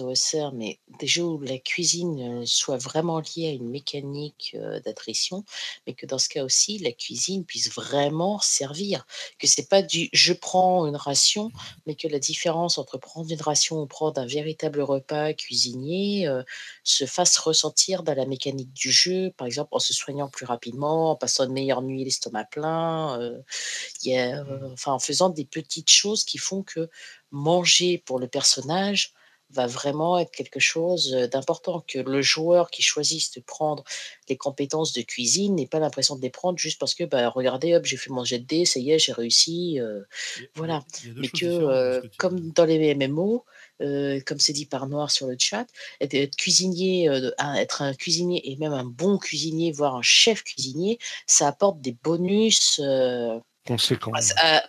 OSR, mais des jeux où la cuisine soit vraiment liée à une mécanique d'attrition, mais que dans ce cas aussi, la cuisine puisse vraiment servir. Que c'est pas du je prends une ration, mais que la différence entre prendre une ration ou prendre un véritable repas cuisinier euh, se fasse ressentir dans la mécanique du jeu, par exemple en se soignant plus rapidement, en passant de meilleures nuits l'estomac plein, euh, il y a, euh, enfin, en faisant des petites choses qui font que manger pour le personnage va vraiment être quelque chose euh, d'important, que le joueur qui choisisse de prendre les compétences de cuisine n'ait pas l'impression de les prendre juste parce que, bah, regardez, hop, j'ai fait mon jet de dés, ça y est, j'ai réussi. euh, il Voilà. il mais que, euh, comme dans les MMO, euh, comme c'est dit par Noir sur le chat, être, être cuisinier, euh, être un cuisinier et même un bon cuisinier, voire un chef cuisinier, ça apporte des bonus euh, Conséquent.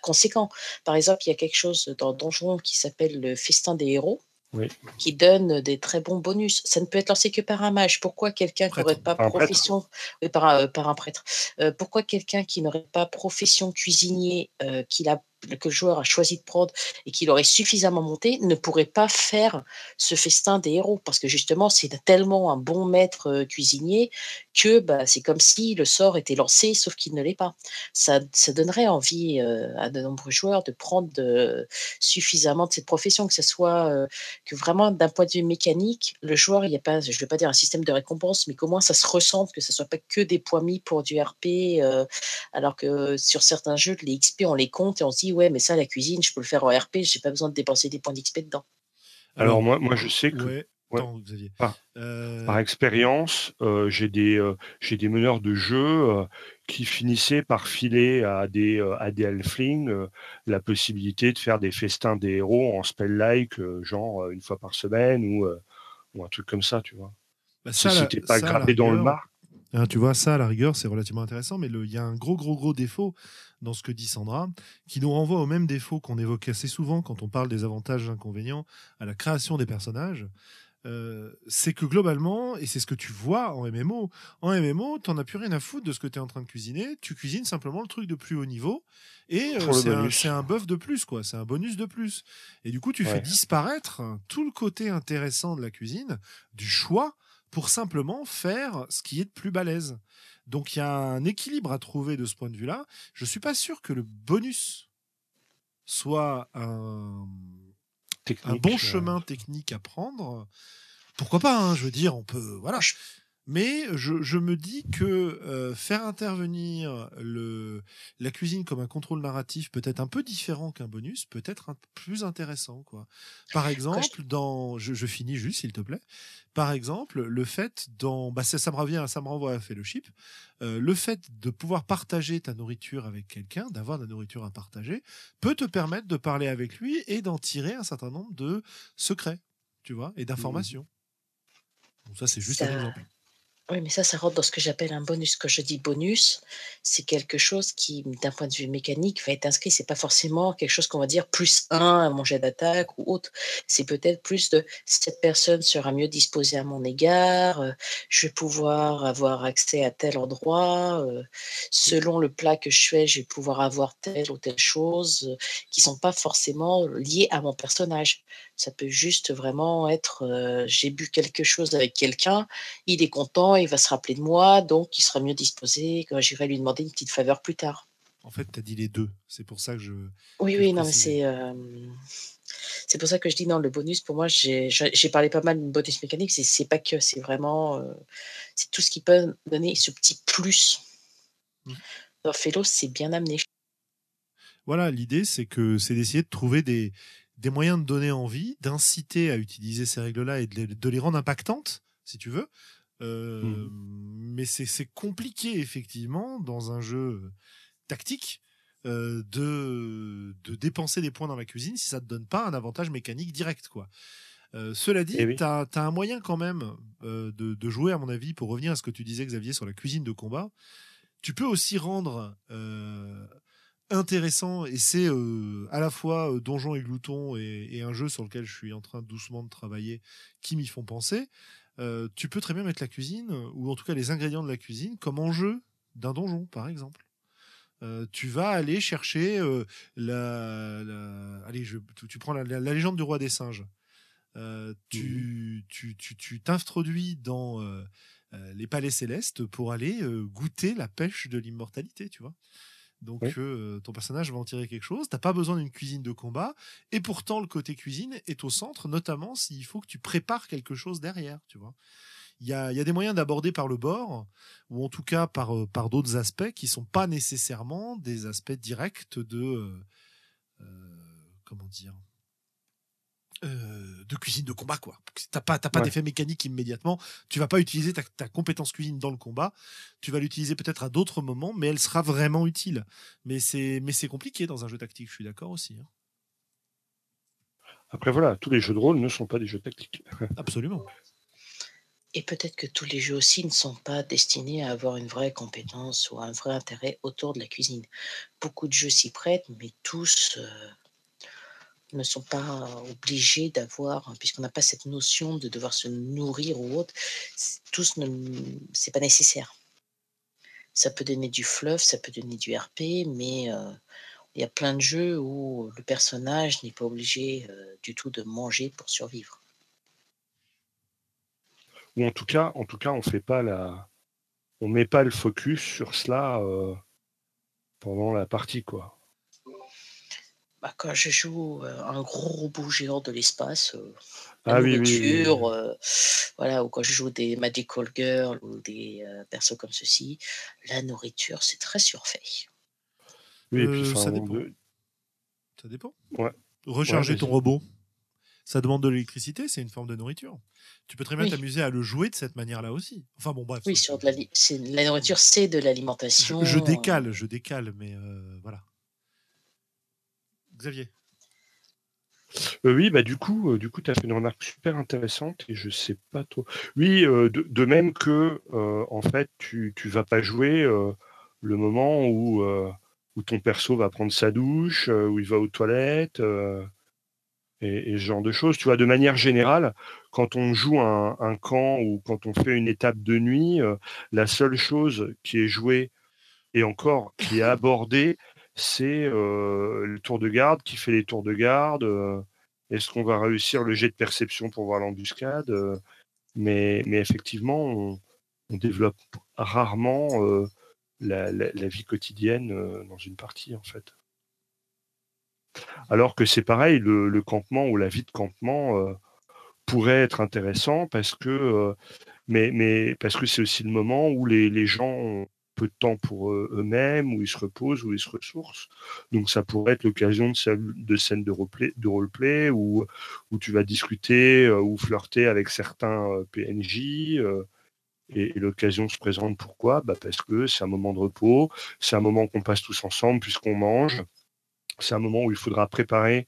conséquents. Par exemple, il y a quelque chose dans Donjon qui s'appelle le festin des héros. Oui. qui donne des très bons bonus. Ça ne peut être lancé que par un mage. Pourquoi quelqu'un qui n'aurait pas Par profession, oui, par, un, euh, par un prêtre, Euh, pourquoi quelqu'un qui n'aurait pas profession cuisinier, euh, qu'il a, que le joueur a choisi de prendre et qu'il aurait suffisamment monté, ne pourrait pas faire ce festin des héros Parce que justement, c'est tellement un bon maître euh, cuisinier que bah, c'est comme si le sort était lancé, sauf qu'il ne l'est pas. Ça, ça donnerait envie euh, à de nombreux joueurs de prendre suffisamment de cette profession, que ce soit euh, que vraiment d'un point de vue mécanique, le joueur, il n'y a pas, je ne vais pas dire un système de récompense, mais qu'au moins ça se ressente, que ce soit pas que des points mis pour du RP, alors que sur certains jeux, les XP, on les compte et on se dit, ouais, mais ça, la cuisine, je peux le faire en RP, j'ai pas besoin de dépenser des points d'XP dedans. Alors, moi, moi, je sais que Ouais. Ouais. Attends, Xavier. Ah. Euh, par expérience, euh, j'ai des, euh, j'ai des meneurs de jeu euh, qui finissaient par filer à des, euh, à des halflings euh, la possibilité de faire des festins des héros en spell-like, euh, genre euh, une fois par semaine ou, euh, ou un truc comme ça, tu vois. bah, Si ça, la- c'était pas ça, dans le marbre. Hein, tu vois, ça, à la rigueur, c'est relativement intéressant, mais le- il y a un gros, gros, gros défaut dans ce que dit Sandra, qui nous renvoie au même défaut qu'on évoque assez souvent quand on parle des avantages et inconvénients à la création des personnages. Euh, c'est que globalement, et c'est ce que tu vois en MMO, en MMO, t'en as plus rien à foutre de ce que tu es en train de cuisiner, tu cuisines simplement le truc de plus haut niveau, et euh, c'est un, un buff de plus, quoi, c'est un bonus de plus. Et du coup, tu fais disparaître tout le côté intéressant de la cuisine, du choix, pour simplement faire ce qui est de plus balèze. Donc il y a un équilibre à trouver de ce point de vue-là. Je suis pas sûr que le bonus soit un, bon euh, chemin technique à prendre. Pourquoi pas hein, Je veux dire, on peut, voilà. Mais je, je me dis que euh, faire intervenir le, la cuisine comme un contrôle narratif peut être un peu différent qu'un bonus, peut être un, plus intéressant. Quoi. Par exemple, dans, je, je finis juste s'il te plaît. Par exemple, le fait dans, bah ça, ça me revient, ça me renvoie à Fellowship, euh, le fait de pouvoir partager ta nourriture avec quelqu'un, d'avoir de la nourriture à partager, peut te permettre de parler avec lui et d'en tirer un certain nombre de secrets, tu vois, et d'informations. Donc ça, c'est juste Ça- un exemple. Oui, mais ça, ça rentre dans ce que j'appelle un bonus. Quand je dis bonus, c'est quelque chose qui, d'un point de vue mécanique, va être inscrit. C'est pas forcément quelque chose qu'on va dire plus un à mon jet d'attaque ou autre. C'est peut-être plus de cette personne sera mieux disposée à mon égard. euh, je vais pouvoir avoir accès à tel endroit. euh, selon le plat que je fais, je vais pouvoir avoir telle ou telle chose euh, qui sont pas forcément liées à mon personnage. Ça peut juste vraiment être euh, j'ai bu quelque chose avec quelqu'un il est content, il va se rappeler de moi, donc il sera mieux disposé quand j'irai lui demander une petite faveur plus tard. En fait, tu as dit les deux. C'est pour ça que je. Oui, que oui, je non, mais c'est. euh, C'est pour ça que je dis non, le bonus, pour moi, j'ai parlé pas mal de bonus mécanique, c'est pas que, c'est vraiment. euh, c'est tout ce qui peut donner ce petit plus. Mm. Dans Fellow, c'est bien amené. Voilà, l'idée, c'est que c'est d'essayer de trouver des, des moyens de donner envie, d'inciter à utiliser ces règles-là et de les, de les rendre impactantes, si tu veux. Euh, Mhm. Mais c'est compliqué, effectivement, dans un jeu tactique, euh, de, de dépenser des points dans la cuisine si ça te donne pas un avantage mécanique direct, quoi. Euh, cela dit, Eh oui. tu as, un moyen quand même de, de jouer, à mon avis, pour revenir à ce que tu disais, Xavier, sur la cuisine de combat. Tu peux aussi rendre intéressant, et c'est euh, à la fois euh, Donjon et Glouton et, et un jeu sur lequel je suis en train doucement de travailler qui m'y font penser. Euh, tu peux très bien mettre la cuisine, ou en tout cas les ingrédients de la cuisine, comme enjeu d'un donjon, par exemple. Tu vas aller chercher la, la- allez je, tu, tu prends la, la- la légende du roi des singes tu tu tu tu t'introduis dans les palais célestes pour aller goûter la pêche de l'immortalité tu vois donc Oui. euh, ton personnage va en tirer quelque chose t'as pas besoin d'une cuisine de combat et pourtant le côté cuisine est au centre notamment s'il faut que tu prépares quelque chose derrière tu vois il y a, il y a des moyens d'aborder par le bord, ou en tout cas par, euh, par d'autres aspects qui sont pas nécessairement des aspects directs de. euh, comment dire euh, de cuisine de combat quoi. T'as pas t'as pas Ouais. d'effet mécanique immédiatement. Tu vas pas utiliser ta, ta compétence cuisine dans le combat. Tu vas l'utiliser peut-être à d'autres moments, mais elle sera vraiment utile. Mais c'est mais c'est compliqué dans un jeu tactique. Je suis d'accord aussi. hein. Après, voilà, tous les jeux de rôle ne sont pas des jeux tactiques. Absolument. Et peut-être que tous les jeux aussi ne sont pas destinés à avoir une vraie compétence ou un vrai intérêt autour de la cuisine. Beaucoup de jeux s'y prêtent, mais tous euh, ne sont pas obligés d'avoir, puisqu'on n'a pas cette notion de devoir se nourrir ou autre, tous ne, c'est pas nécessaire. Ça peut donner du fluff, ça peut donner du RP, mais il y a plein de jeux où le personnage n'est pas obligé du tout de manger pour survivre. Ou en tout cas, en tout cas, on fait pas la, on met pas le focus sur cela pendant la partie, quoi. Bah, quand je joue euh, un gros robot géant de l'espace, euh, la Ah oui, oui, oui, oui. nourriture, euh, voilà, ou quand je joue des Magical Girl ou des euh, persos comme ceci, la nourriture, c'est très surfait. Oui, et puis, Euh, ça dépend. veut- Ça dépend. Ouais. Recharger Ouais, ton robot, ça demande de l'électricité, c'est une forme de nourriture. Tu peux très bien Oui. t'amuser à le jouer de cette manière-là aussi. Enfin bon, bref. Oui, sur de la, nourriture, c'est de l'alimentation. je, je décale, je décale, mais euh, voilà. Xavier. Euh, oui, bah du coup, euh, du coup, tu as fait une remarque super intéressante et je sais pas trop. Oui, euh, de, même que en fait, tu tu vas pas jouer le moment où où ton perso va prendre sa douche, où il va aux toilettes et, ce genre de choses. Tu vois, de manière générale, quand on joue un, camp ou quand on fait une étape de nuit, la seule chose qui est jouée et encore qui est abordée, c'est euh, le tour de garde qui fait les tours de garde. euh, Est-ce qu'on va réussir le jet de perception pour voir l'embuscade euh, mais, effectivement, on, développe rarement la, vie quotidienne dans une partie, en fait. Alors que c'est pareil, le, campement ou la vie de campement pourrait être intéressant parce que, c'est aussi le moment où les, gens peu de temps pour eux- eux-mêmes, où ils se reposent, où ils se ressourcent. Donc ça pourrait être l'occasion de, de scènes de roleplay, de roleplay où, tu vas discuter euh, ou flirter avec certains euh, PNJ. euh, et, et l'occasion se présente pourquoi? Bah Parce que c'est un moment de repos, c'est un moment qu'on passe tous ensemble puisqu'on mange, c'est un moment où il faudra préparer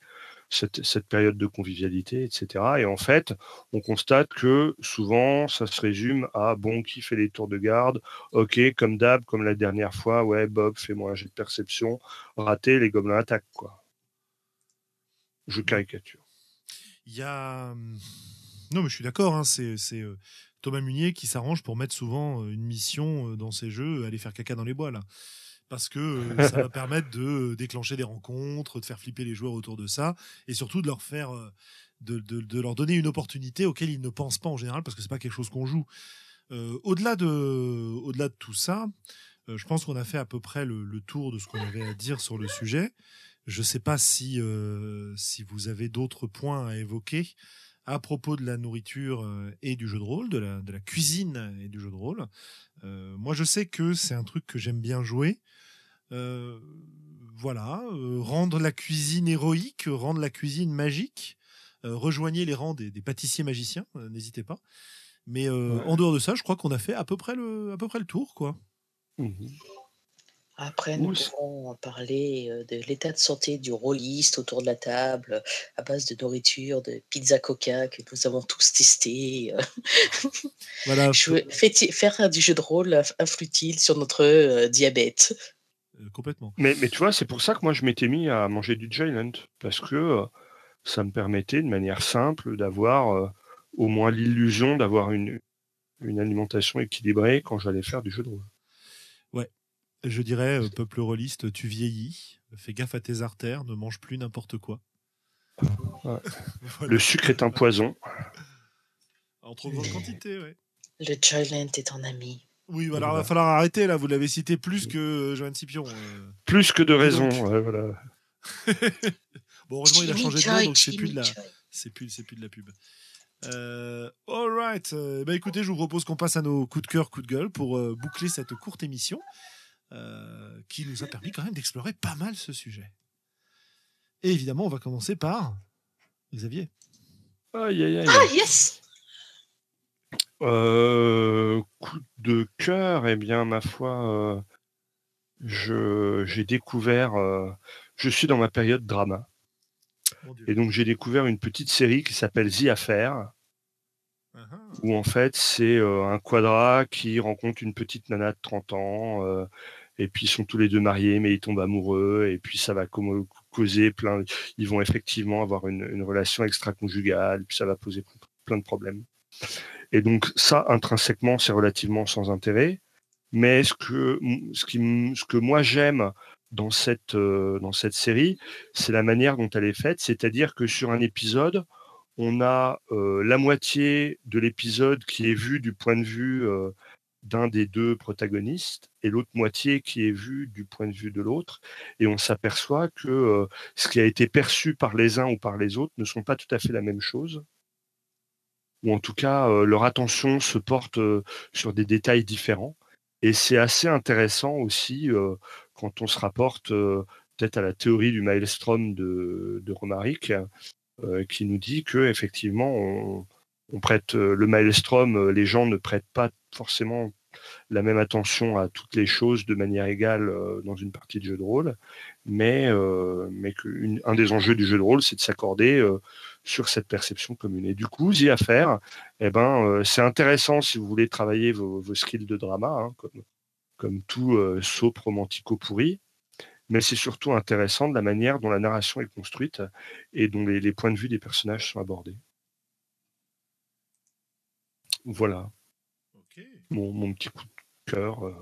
cette, cette période de convivialité, etc. Et en fait, on constate que souvent, ça se résume à bon, qui fait les tours de garde? Ok, comme d'hab, comme la dernière fois, ouais, Bob, fais-moi un jet de perception, raté, les gobelins attaquent, quoi. Je caricature. Il y a. hum, Non, mais je suis d'accord. hein, c'est c'est, euh, Thomas Munier qui s'arrange pour mettre souvent euh, une mission euh, dans ses jeux, aller faire caca dans les bois là. Parce que euh, ça va permettre de euh, déclencher des rencontres, de faire flipper les joueurs autour de ça, et surtout de leur faire, euh, de, leur donner une opportunité auquel ils ne pensent pas en général, parce que c'est pas quelque chose qu'on joue. Au-delà de, au-delà de tout ça, je pense qu'on a fait à peu près le, tour de ce qu'on avait à dire sur le sujet. Je ne sais pas si, si vous avez d'autres points à évoquer à propos de la nourriture euh, et du jeu de rôle, de la, de la cuisine et du jeu de rôle. Euh, moi, je sais que c'est un truc que j'aime bien jouer. Euh, voilà, euh, rendre la cuisine héroïque, rendre la cuisine magique. Rejoignez les rangs des, des pâtissiers magiciens, n'hésitez pas. Mais Ouais. en dehors de ça, je crois qu'on a fait à peu près le, à peu près le tour, quoi. Mhm. Après, nous c'est- pourrons parler de l'état de santé du rôliste autour de la table, à base de nourriture, de pizza coca que nous avons tous testé. Voilà, faire du jeu de rôle inf- influe-t-il sur notre euh, diabète euh, complètement. Mais, mais tu vois, c'est pour ça que moi je m'étais mis à manger du Giant, parce que euh, ça me permettait de manière simple d'avoir euh, au moins l'illusion d'avoir une, une alimentation équilibrée quand j'allais faire du jeu de rôle. Je dirais, euh, peuple rôliste, tu vieillis, fais gaffe à tes artères, ne mange plus n'importe quoi. Ouais. Voilà. Le sucre est un poison. En trop grande quantité, ouais. Le Giant est un ami. Oui, alors il Voilà. va falloir arrêter, là, vous l'avez cité plus que euh, Joanne Scipion. euh. Plus que de raison. donc ouais, voilà. Bon, heureusement, il a changé de Joy, nom, donc c'est plus de la, c'est plus, c'est plus de la pub. Euh, all right. Euh, bah écoutez, je vous propose qu'on passe à nos coups de cœur, coups de gueule pour euh, boucler cette courte émission euh, qui nous a permis quand même d'explorer pas mal ce sujet. Et évidemment, on va commencer par Xavier. Aïe, aïe, aïe. Ah, yes Euh, coup de cœur, eh bien, ma foi, euh, je j'ai découvert. euh, je suis dans ma période drama. Et donc, j'ai découvert une petite série qui s'appelle The Affair. Où en fait, c'est euh, un quadra qui rencontre une petite nana de 30 ans. euh, et puis, ils sont tous les deux mariés, mais ils tombent amoureux. Et puis, ça va causer plein. Ils vont effectivement avoir une, relation extra-conjugale. Puis, ça va poser plein de problèmes. Et donc, ça, intrinsèquement, c'est relativement sans intérêt. Mais ce que, ce qui, ce que moi j'aime dans cette, euh, dans cette série, c'est la manière dont elle est faite. C'est-à-dire que sur un épisode, on a la moitié de l'épisode qui est vu du point de vue d'un des deux protagonistes et l'autre moitié qui est vue du point de vue de l'autre. Et on s'aperçoit que ce qui a été perçu par les uns ou par les autres ne sont pas tout à fait la même chose. Ou en tout cas, leur attention se porte sur des détails différents. Et c'est assez intéressant aussi quand on se rapporte peut-être à la théorie du maelstrom de, de Romaric, qui nous dit que effectivement, on, on prête euh, le maelstrom, euh, les gens ne prêtent pas forcément la même attention à toutes les choses de manière égale euh, dans une partie de jeu de rôle, mais, euh, mais une- un des enjeux du jeu de rôle, c'est de s'accorder euh, sur cette perception commune. Et du coup, y affaire, eh ben, euh, c'est intéressant si vous voulez travailler vos, vos skills de drama, hein, comme, comme tout euh, soap romantico pourri, mais c'est surtout intéressant de la manière dont la narration est construite et dont les, les points de vue des personnages sont abordés. Voilà mon, mon petit coup de cœur. euh.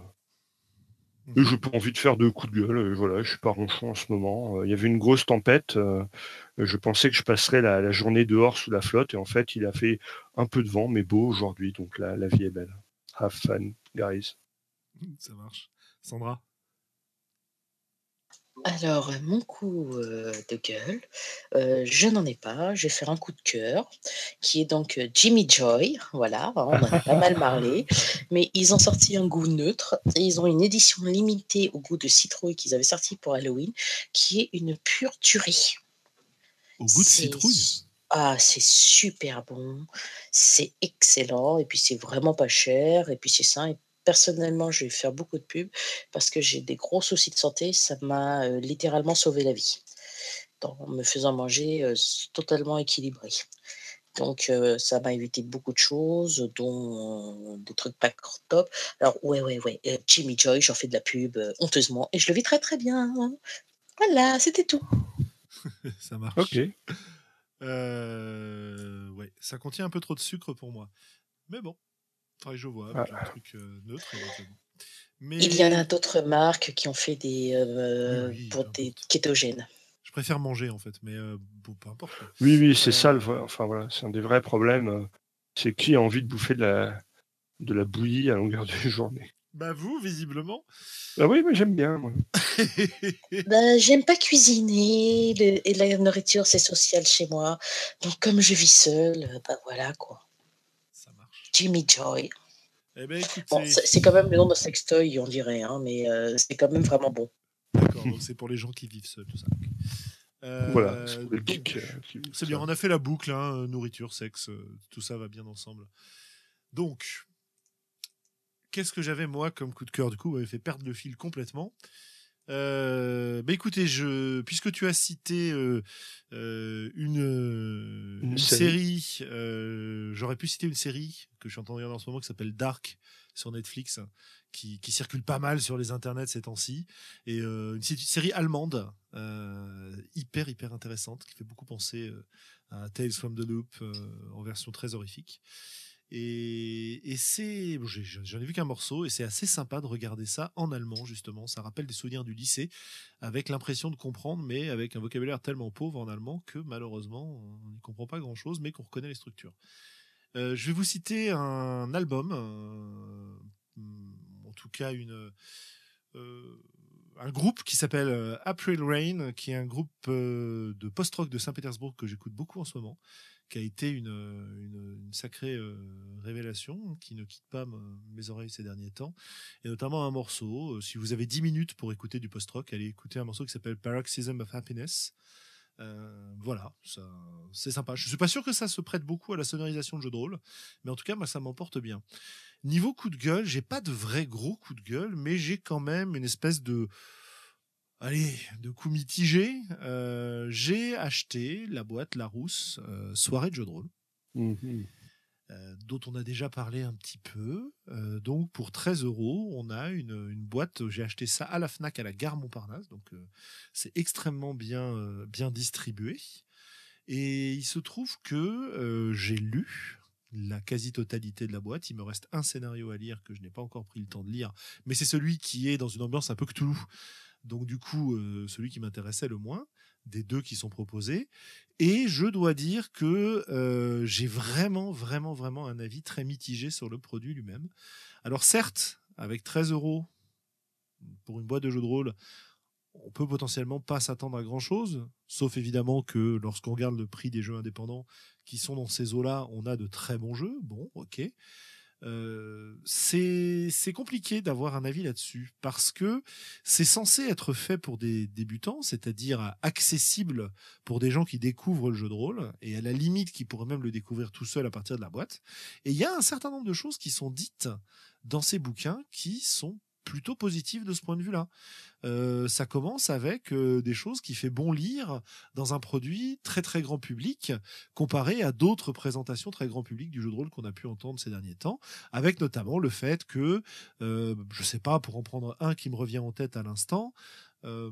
Et j'ai pas envie de faire de coups de gueule. euh, Voilà, je suis pas ronchon en ce moment. Euh, Il y avait une grosse tempête. Je pensais que je passerais la, la journée dehors sous la flotte. Et en fait, il a fait un peu de vent, mais beau aujourd'hui. Donc la, la vie est belle. Have fun, guys. Ça marche. Sandra? Alors, euh, mon coup euh, de gueule, euh, je n'en ai pas. Je vais faire un coup de cœur, qui est donc Jimmy Joy. Voilà, hein, on en a pas mal parlé. Mais ils ont sorti un goût neutre. Et ils ont une édition limitée au goût de citrouille qu'ils avaient sorti pour Halloween, qui est une pure tuerie. Au goût de C'est- citrouille? Ah, c'est super bon, c'est excellent, et puis c'est vraiment pas cher, et puis c'est sain. Et personnellement, je vais faire beaucoup de pubs parce que j'ai des gros soucis de santé. Ça m'a euh, littéralement sauvé la vie en me faisant manger euh, totalement équilibré. Donc, euh, ça m'a évité beaucoup de choses, dont euh, des trucs pas top. Alors, ouais, ouais, ouais, euh, Jimmy Joy, j'en fais de la pub euh, honteusement, et je le vis très, très bien. Voilà, c'était tout. Ça marche. Ok. Euh, ouais, ça contient un peu trop de sucre pour moi. Mais bon, je vois avec Ah. un truc euh, neutre. Mais Il y en a d'autres marques qui ont fait des euh, Oui, oui, pour des importe. kétogènes. je préfère manger en fait, mais euh, bon, peu importe. Oui, oui, c'est ça. Le vrai- Enfin voilà, c'est un des vrais problèmes. C'est qui a envie de bouffer de la, de la bouillie à longueur de journée. Bah vous, visiblement. Ah oui, mais j'aime bien. Moi. Ben, j'aime pas cuisiner le- et la nourriture c'est social chez moi. Donc comme je vis seule, ben voilà quoi. Jimmy Joy. Eh ben Bon, c'est quand même le nom d'un sextoy, on dirait, hein, mais euh, c'est quand même vraiment bon. d'accord, donc c'est pour les gens qui vivent seuls, tout ça. Euh, Voilà, c'est pour les donc, geeks, euh, bien, on a fait la boucle, hein, euh, nourriture, sexe, tout ça va bien ensemble. Donc, qu'est-ce que j'avais moi comme coup de cœur? Du coup, vous m'avez fait perdre le fil complètement. Euh, bah écoutez, je, puisque tu as cité euh, euh, une, Une une série. série, euh, j'aurais pu citer une série que je suis en train de regarder en ce moment qui s'appelle Dark sur Netflix, qui, qui circule pas mal sur les internets ces temps-ci, et euh, une sé- série allemande euh, hyper hyper intéressante qui fait beaucoup penser à Tales from the Loop euh, en version très horrifique. Et, c'est, j'en ai vu qu'un morceau et c'est assez sympa de regarder ça en allemand justement. Ça rappelle des souvenirs du lycée avec l'impression de comprendre, mais avec un vocabulaire tellement pauvre en allemand que malheureusement on n'y comprend pas grand chose, mais qu'on reconnaît les structures. Euh, je vais vous citer un album, euh, en tout cas une, euh, un groupe qui s'appelle April Rain, qui est un groupe de post-rock de Saint-Pétersbourg que j'écoute beaucoup en ce moment, qui a été une, sacrée euh, révélation, qui ne quitte pas me- mes oreilles ces derniers temps, et notamment un morceau. euh, si vous avez 10 minutes pour écouter du post-rock, allez écouter un morceau qui s'appelle Paroxysm of Happiness. Euh, voilà, c'est sympa. Je suis pas sûr que ça se prête beaucoup à la sonorisation de jeu de rôle, mais en tout cas, moi, ça m'emporte bien. Niveau coup de gueule, j'ai pas de vrai gros coup de gueule, mais j'ai quand même une espèce de, allez, de coup mitigé. Euh, j'ai acheté la boîte Larousse euh, soirée de jeu de rôle Mhm. euh, dont on a déjà parlé un petit peu. Euh, donc pour 13 euros, on a une, une boîte. J'ai acheté ça à la Fnac à la gare Montparnasse, donc c'est extrêmement bien bien distribué. Et il se trouve que j'ai lu la quasi-totalité de la boîte. Il me reste un scénario à lire que je n'ai pas encore pris le temps de lire, mais c'est celui qui est dans une ambiance un peu Cthulhu. Donc du coup, euh, celui qui m'intéressait le moins des deux qui sont proposés. Et je dois dire que euh, j'ai vraiment, vraiment, vraiment un avis très mitigé sur le produit lui-même. Alors certes, avec 13 euros pour une boîte de jeux de rôle, on peut potentiellement pas s'attendre à grand chose, sauf évidemment que lorsqu'on regarde le prix des jeux indépendants qui sont dans ces eaux-là, on a de très bons jeux. Bon, ok. Euh, c'est compliqué d'avoir un avis là-dessus parce que c'est censé être fait pour des débutants, c'est-à-dire accessible pour des gens qui découvrent le jeu de rôle et à la limite qui pourraient même le découvrir tout seul à partir de la boîte. Et il y a un certain nombre de choses qui sont dites dans ces bouquins qui sont plutôt positives de ce point de vue-là. Euh, ça commence avec euh, des choses qui fait bon lire dans un produit très très grand public comparé à d'autres présentations très grand public du jeu de rôle qu'on a pu entendre ces derniers temps, avec notamment le fait que, euh, je sais pas, pour en prendre un qui me revient en tête à l'instant, euh,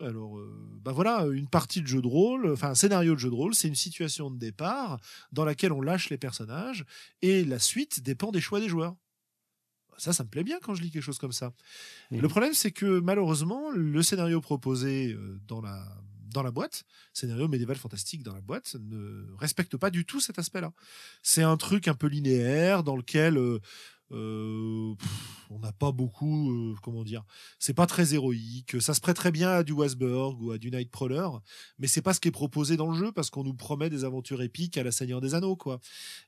alors, bah voilà, une partie de jeu de rôle, enfin un scénario de jeu de rôle, c'est une situation de départ dans laquelle on lâche les personnages et la suite dépend des choix des joueurs. Ça, ça me plaît bien quand je lis quelque chose comme ça. Le problème, c'est que malheureusement, le scénario proposé euh, dans la, dans la boîte, scénario médiéval fantastique dans la boîte, ne respecte pas du tout cet aspect-là. C'est un truc un peu linéaire dans lequel euh, euh, pff, on n'a pas beaucoup, euh, comment dire, c'est pas très héroïque. Ça se prête très bien à du Wasberg ou à du Nightcrawler, mais c'est pas ce qui est proposé dans le jeu parce qu'on nous promet des aventures épiques à la Seigneur des Anneaux, quoi.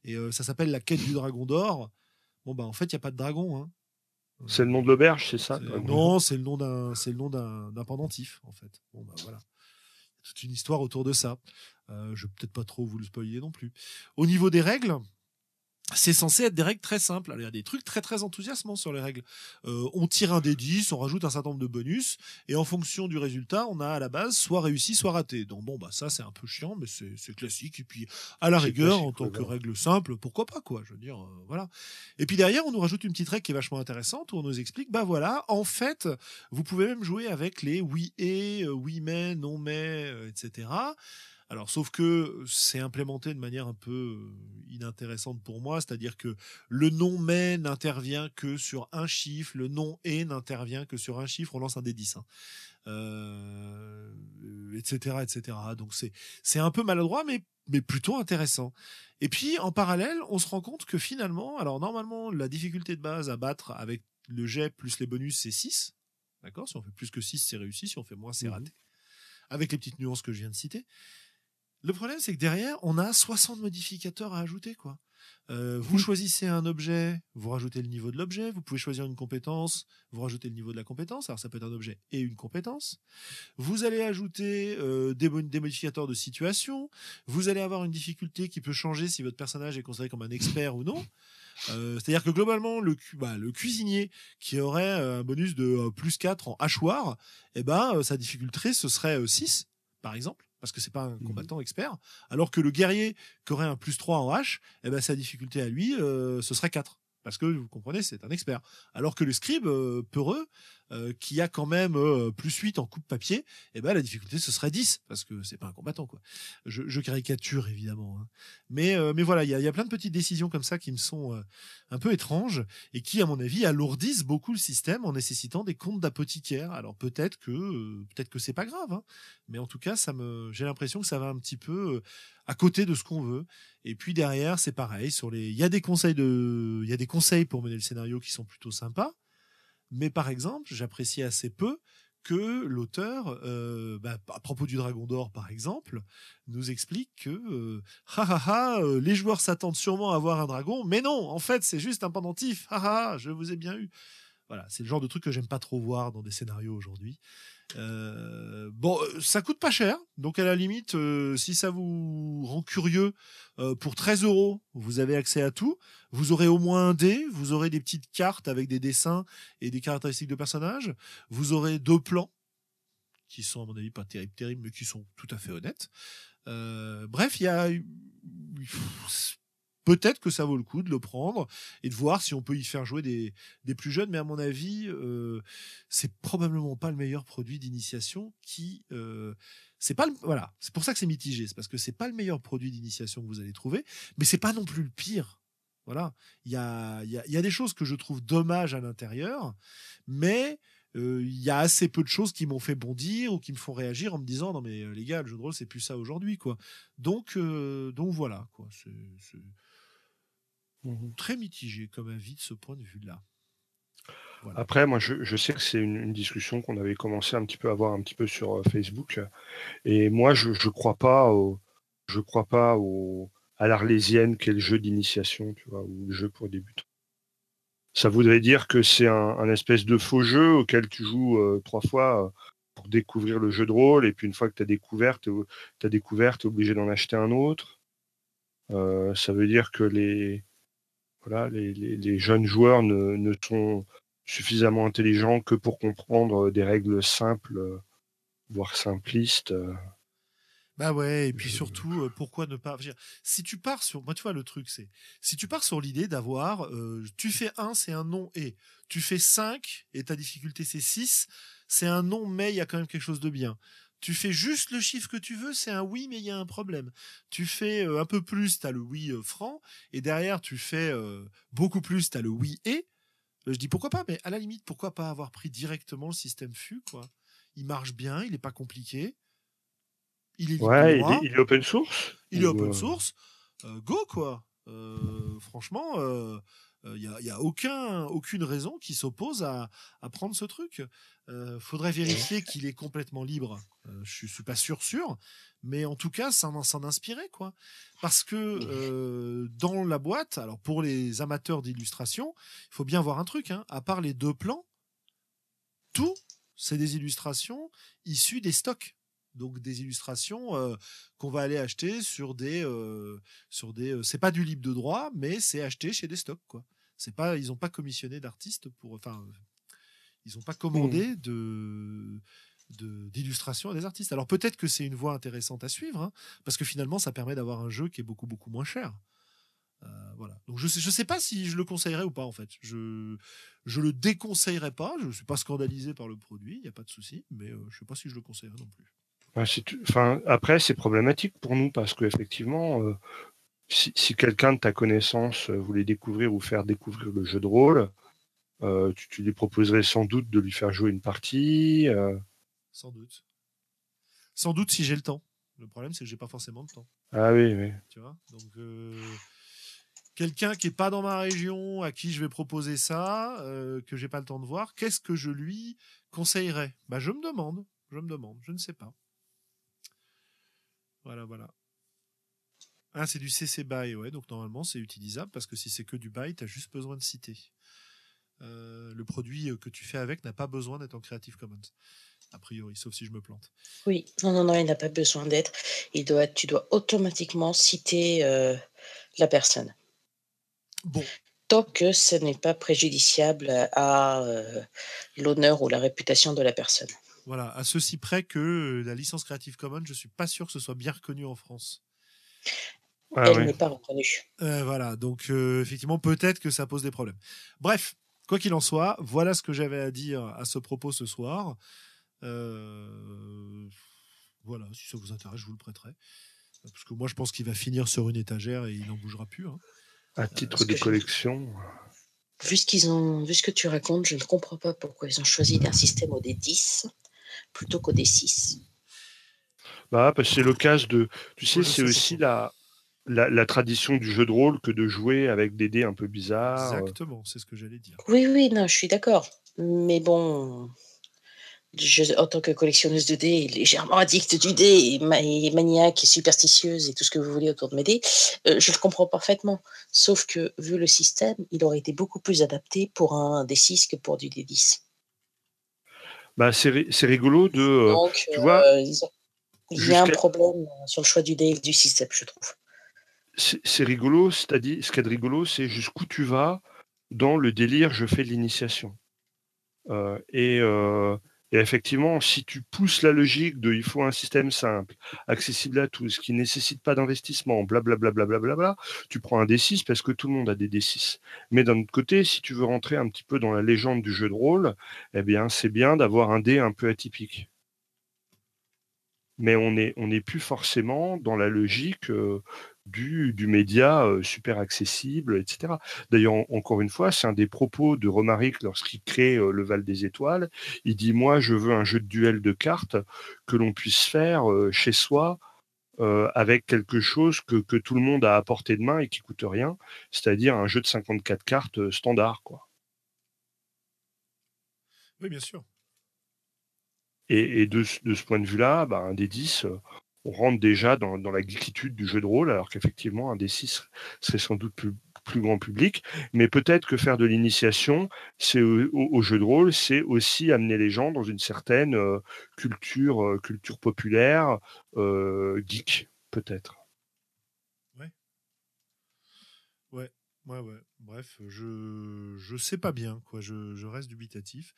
Et ça s'appelle la quête du dragon d'or. Bon bah en fait il y a pas de dragon. Hein. C'est le nom de l'auberge, c'est ça Non, c'est le nom d'un, c'est le nom d'un, d'un pendentif en fait. Bon bah voilà, toute une histoire autour de ça. Euh, je vais peut-être pas trop vous le spoiler non plus. Au niveau des règles, c'est censé être des règles très simples. Alors, il y a des trucs très très enthousiasmants sur les règles. Euh, on tire un des 10, on rajoute un certain nombre de bonus, et en fonction du résultat, on a à la base soit réussi, soit raté. Donc bon, bah ça c'est un peu chiant, mais c'est classique. Et puis à la rigueur, en tant que règle simple, pourquoi pas quoi Je veux dire, euh, voilà. Et puis derrière, on nous rajoute une petite règle qui est vachement intéressante où on nous explique, bah voilà, en fait, vous pouvez même jouer avec les oui et, euh, oui mais, non mais, etc. Alors, sauf que c'est implémenté de manière un peu euh, inintéressante pour moi, c'est-à-dire que le nom mais n'intervient que sur un chiffre, le nom et n'intervient que sur un chiffre, on lance un des 10. Hein. Euh, etc., etc. Donc c'est c'est un peu maladroit, mais mais plutôt intéressant. Et puis en parallèle, on se rend compte que finalement, alors normalement la difficulté de base à battre avec le jet plus les bonus c'est 6. D'accord? Si on fait plus que 6, c'est réussi, si on fait moins, c'est mmh raté. Avec les petites nuances que je viens de citer. Le problème, c'est que derrière, on a 60 modificateurs à ajouter, quoi. Euh, vous mmh. choisissez un objet, vous rajoutez le niveau de l'objet. Vous pouvez choisir une compétence, vous rajoutez le niveau de la compétence. Alors ça peut être un objet et une compétence. Vous allez ajouter euh, des, des, modificateurs de situation. Vous allez avoir une difficulté qui peut changer si votre personnage est considéré comme un expert ou non. Euh, c'est-à-dire que globalement, le, bah, le cuisinier qui aurait un bonus de plus 4 en hachoir, eh ben, sa difficulté, ce serait 6, par exemple parce que c'est pas un mmh combattant expert, alors que le guerrier qui aurait un plus 3 en H, eh ben, sa difficulté à lui, euh, ce serait 4. Parce que, vous comprenez, c'est un expert. Alors que le scribe, euh, peureux, euh, qui a quand même euh, plus 8 en coupe papier, eh ben la difficulté ce serait 10 parce que c'est pas un combattant quoi. Je, je caricature évidemment, hein. mais euh, mais voilà il y a, y a, plein de petites décisions comme ça qui me sont un peu étranges et qui à mon avis alourdissent beaucoup le système en nécessitant des comptes d'apothicaire. Alors peut-être que peut-être que c'est pas grave, hein, mais en tout cas ça me j'ai l'impression que ça va un petit peu à côté de ce qu'on veut. Et puis derrière, c'est pareil. Sur les, il y a des conseils de, il y a des conseils pour mener le scénario qui sont plutôt sympas. Mais par exemple, j'apprécie assez peu que l'auteur, euh, bah, à propos du Dragon d'Or par exemple, nous explique que euh, euh, les joueurs s'attendent sûrement à voir un dragon, mais non, en fait c'est juste un pendentif, ha je vous ai bien eu. Voilà, c'est le genre de truc que j'aime pas trop voir dans des scénarios aujourd'hui. Euh, bon, euh, ça coûte pas cher, donc à la limite, euh, si ça vous rend curieux, pour 13 euros, vous avez accès à tout. Vous aurez au moins un dé, vous aurez des petites cartes avec des dessins et des caractéristiques de personnages. Vous aurez deux plans qui sont à mon avis pas terribles, terribles, mais qui sont tout à fait honnêtes. bref, il y a peut-être que ça vaut le coup de le prendre et de voir si on peut y faire jouer des, plus jeunes. Mais à mon avis, euh, c'est probablement pas le meilleur produit d'initiation qui. Euh, c'est pas le, voilà, c'est pour ça que c'est mitigé. C'est parce que c'est pas le meilleur produit d'initiation que vous allez trouver, mais c'est pas non plus le pire. Voilà, il y a, des choses que je trouve dommages à l'intérieur, mais euh, il y a assez peu de choses qui m'ont fait bondir ou qui me font réagir en me disant non mais les gars le jeu de rôle c'est plus ça aujourd'hui quoi donc voilà quoi Mmh très mitigé comme avis de ce point de vue-là. Après, moi, je, sais que c'est une, discussion qu'on avait commencé un petit peu à avoir un petit peu sur euh, Facebook. Et moi, je ne crois pas au, je crois pas au, à l'arlésienne qui est le jeu d'initiation, tu vois, ou le jeu pour débutants. Ça voudrait dire que c'est un, espèce de faux jeu auquel tu joues euh, trois fois euh, pour découvrir le jeu de rôle, et puis une fois que tu as découvert, tu as découvert, tu es obligé d'en acheter un autre. ça veut dire que les, les, jeunes joueurs ne, sont suffisamment intelligents que pour comprendre des règles simples, voire simplistes. Bah ouais, et puis surtout, euh, pourquoi ne pas. Si tu pars sur. Moi, tu vois, le truc, c'est. Si tu pars sur l'idée d'avoir. Euh, tu fais 1, c'est un non et. Tu fais 5 et ta difficulté, c'est 6, c'est un non, mais il y a quand même quelque chose de bien. Tu fais juste le chiffre que tu veux, c'est un oui, mais il y a un problème. Tu fais euh, un peu plus, tu as le oui euh, franc, et derrière, tu fais euh, beaucoup plus, tu as le oui et. Je dis pourquoi pas, mais à la limite, pourquoi pas avoir pris directement le système FU, quoi. Il marche bien, il n'est pas compliqué. Il est, ouais, il est, open source. Il est open source. go, quoi. Franchement, il n'y a, y a aucun, aucune raison qui s'oppose à, prendre ce truc. Euh, faudrait vérifier qu'il est complètement libre. Euh, je suis pas sûr sûr, mais en tout cas, ça s'en inspirer quoi. Parce que euh, dans la boîte, alors pour les amateurs d'illustration, il faut bien voir un truc. Hein, à part les deux plans, tout c'est des illustrations issues des stocks. Donc des illustrations euh, qu'on va aller acheter sur des euh, sur des c'est pas du libre de droit mais c'est acheté chez des stocks quoi. C'est pas ils ont pas commissionné d'artistes pour enfin ils n'ont pas commandé mmh. de d'illustration à des artistes. Alors peut-être que c'est une voie intéressante à suivre, hein, parce que finalement ça permet d'avoir un jeu qui est beaucoup beaucoup moins cher. Euh, voilà. Donc je sais, je sais pas si je le conseillerais ou pas en fait. Je je le déconseillerais pas. Je suis pas scandalisé par le produit, il y a pas de souci, mais je euh, je sais pas si je le conseillerais non plus. Enfin, après, c'est problématique pour nous parce qu'effectivement, euh, si, si quelqu'un de ta connaissance euh, voulait découvrir ou faire découvrir le jeu de rôle, euh, tu, lui proposerais sans doute de lui faire jouer une partie. Sans doute. Sans doute si j'ai le temps. Le problème, c'est que j'ai pas forcément le temps. Ah oui, oui. Tu vois? Donc, quelqu'un qui est pas dans ma région, à qui je vais proposer ça, que j'ai pas le temps de voir, qu'est-ce que je lui conseillerais? Bah, je me demande. Je me demande. Je ne sais pas. Voilà, voilà. Ah, c'est du CC BY, ouais, donc normalement c'est utilisable parce que si c'est que du BY, tu as juste besoin de citer. Euh, le produit euh, que tu fais avec n'a pas besoin d'être en Creative Commons, a priori, sauf si je me plante. Oui, non, non, non, il n'a pas besoin d'être. Il doit, tu dois automatiquement citer euh, la personne. Bon. Tant que ce n'est pas préjudiciable à l'honneur ou la réputation de la personne. Voilà, à ceci près que euh, la licence Creative Commons, je suis pas sûr que ce soit bien reconnu en France. Ah Elle n'est pas reconnue. Euh, voilà, donc euh, effectivement, peut-être que ça pose des problèmes. Bref, quoi qu'il en soit, voilà ce que j'avais à dire à ce propos ce soir. Voilà, si ça vous intéresse, je vous le prêterai. Parce que moi, je pense qu'il va finir sur une étagère et il n'en bougera plus. Hein. À titre de collection. Vu ce, qu'ils ont, vu ce que tu racontes, je ne comprends pas pourquoi ils ont choisi un système au D10 plutôt qu'au D6 bah, parce que c'est l'occasion de. Tu sais, c'est aussi la, la, tradition du jeu de rôle que de jouer avec des dés un peu bizarres. Exactement, c'est ce que j'allais dire. Oui, oui, non, je suis d'accord. Mais bon, en tant que collectionneuse de dés, légèrement addict du dé, et, maniaque, et superstitieuse, et tout ce que vous voulez autour de mes dés, euh, je le comprends parfaitement. Sauf que, vu le système, il aurait été beaucoup plus adapté pour un D6 que pour du D10 bah, c'est rigolo de. Euh, Donc, tu vois, euh, il y a un problème sur le choix du dé du système, je trouve. C'est rigolo, c'est-à-dire, ce qui est rigolo, c'est jusqu'où tu vas dans le délire je fais l'initiation. Euh, et, et effectivement, si tu pousses la logique de il faut un système simple, accessible à tous, qui ne nécessite pas d'investissement, blablabla, bla, bla, bla, tu prends un D6 parce que tout le monde a des D6. Mais d'un autre côté, si tu veux rentrer un petit peu dans la légende du jeu de rôle, eh bien, c'est bien d'avoir un dé un peu atypique. Mais on n'est on plus forcément dans la logique euh, du, du média euh, super accessible, etc. D'ailleurs, encore une fois, c'est un des propos de Romaric lorsqu'il crée euh, le Val des Étoiles. Il dit Moi, je veux un jeu de duel de cartes que l'on puisse faire chez soi. avec quelque chose que, que, tout le monde a à portée de main et qui coûte rien, c'est-à-dire un jeu de 54 cartes standard. Quoi. Oui, bien sûr. Et, et de, de, ce point de vue-là, bah, un des 10, on rentre déjà dans, la geekitude du jeu de rôle, alors qu'effectivement, un des six serait sans doute plus, grand public. Mais peut-être que faire de l'initiation au, jeu de rôle, c'est aussi amener les gens dans une certaine euh, culture, euh, culture populaire, euh, geek, peut-être. Ouais. Ouais, ouais, ouais. Bref, je je sais pas bien, quoi. Je, je reste dubitatif.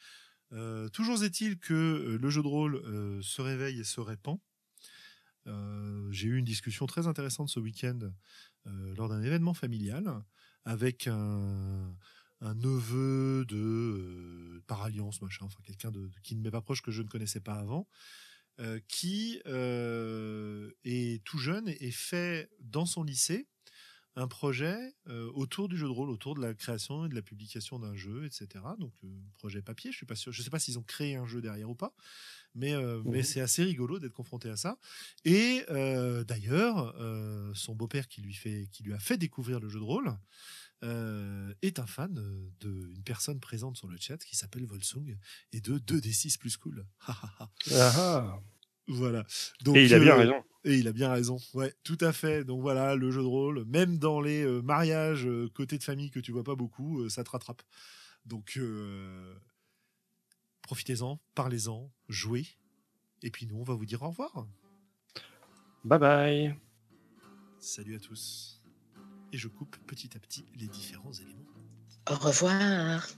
toujours est-il que le jeu de rôle se réveille et se répand. Euh, j'ai eu une discussion très intéressante ce week-end euh, lors d'un événement familial avec un, neveu de euh, par alliance enfin quelqu'un de, qui ne m'est pas proche que je ne connaissais pas avant, qui est tout jeune et fait dans son lycée un projet autour du jeu de rôle, autour de la création et de la publication d'un jeu, etc. Donc projet papier, je suis sais pas s'ils ont créé un jeu derrière ou pas, mais, euh, mais mmh c'est assez rigolo d'être confronté à ça. Et euh, d'ailleurs, euh, son beau-père qui lui fait, qui lui a fait découvrir le jeu de rôle, est un fan d'une personne présente sur le chat qui s'appelle Volsung et de 2D6 plus cool. Ah. voilà. Donc, et il a bien raison. Et il a bien raison. Ouais, tout à fait. Donc voilà, le jeu de rôle, même dans les mariages côté de famille que tu vois pas beaucoup, ça te rattrape. Donc Profitez-en, parlez-en, jouez. Et puis nous, on va vous dire au revoir. Bye bye. Salut à tous. Et je coupe petit à petit les différents éléments. Au revoir.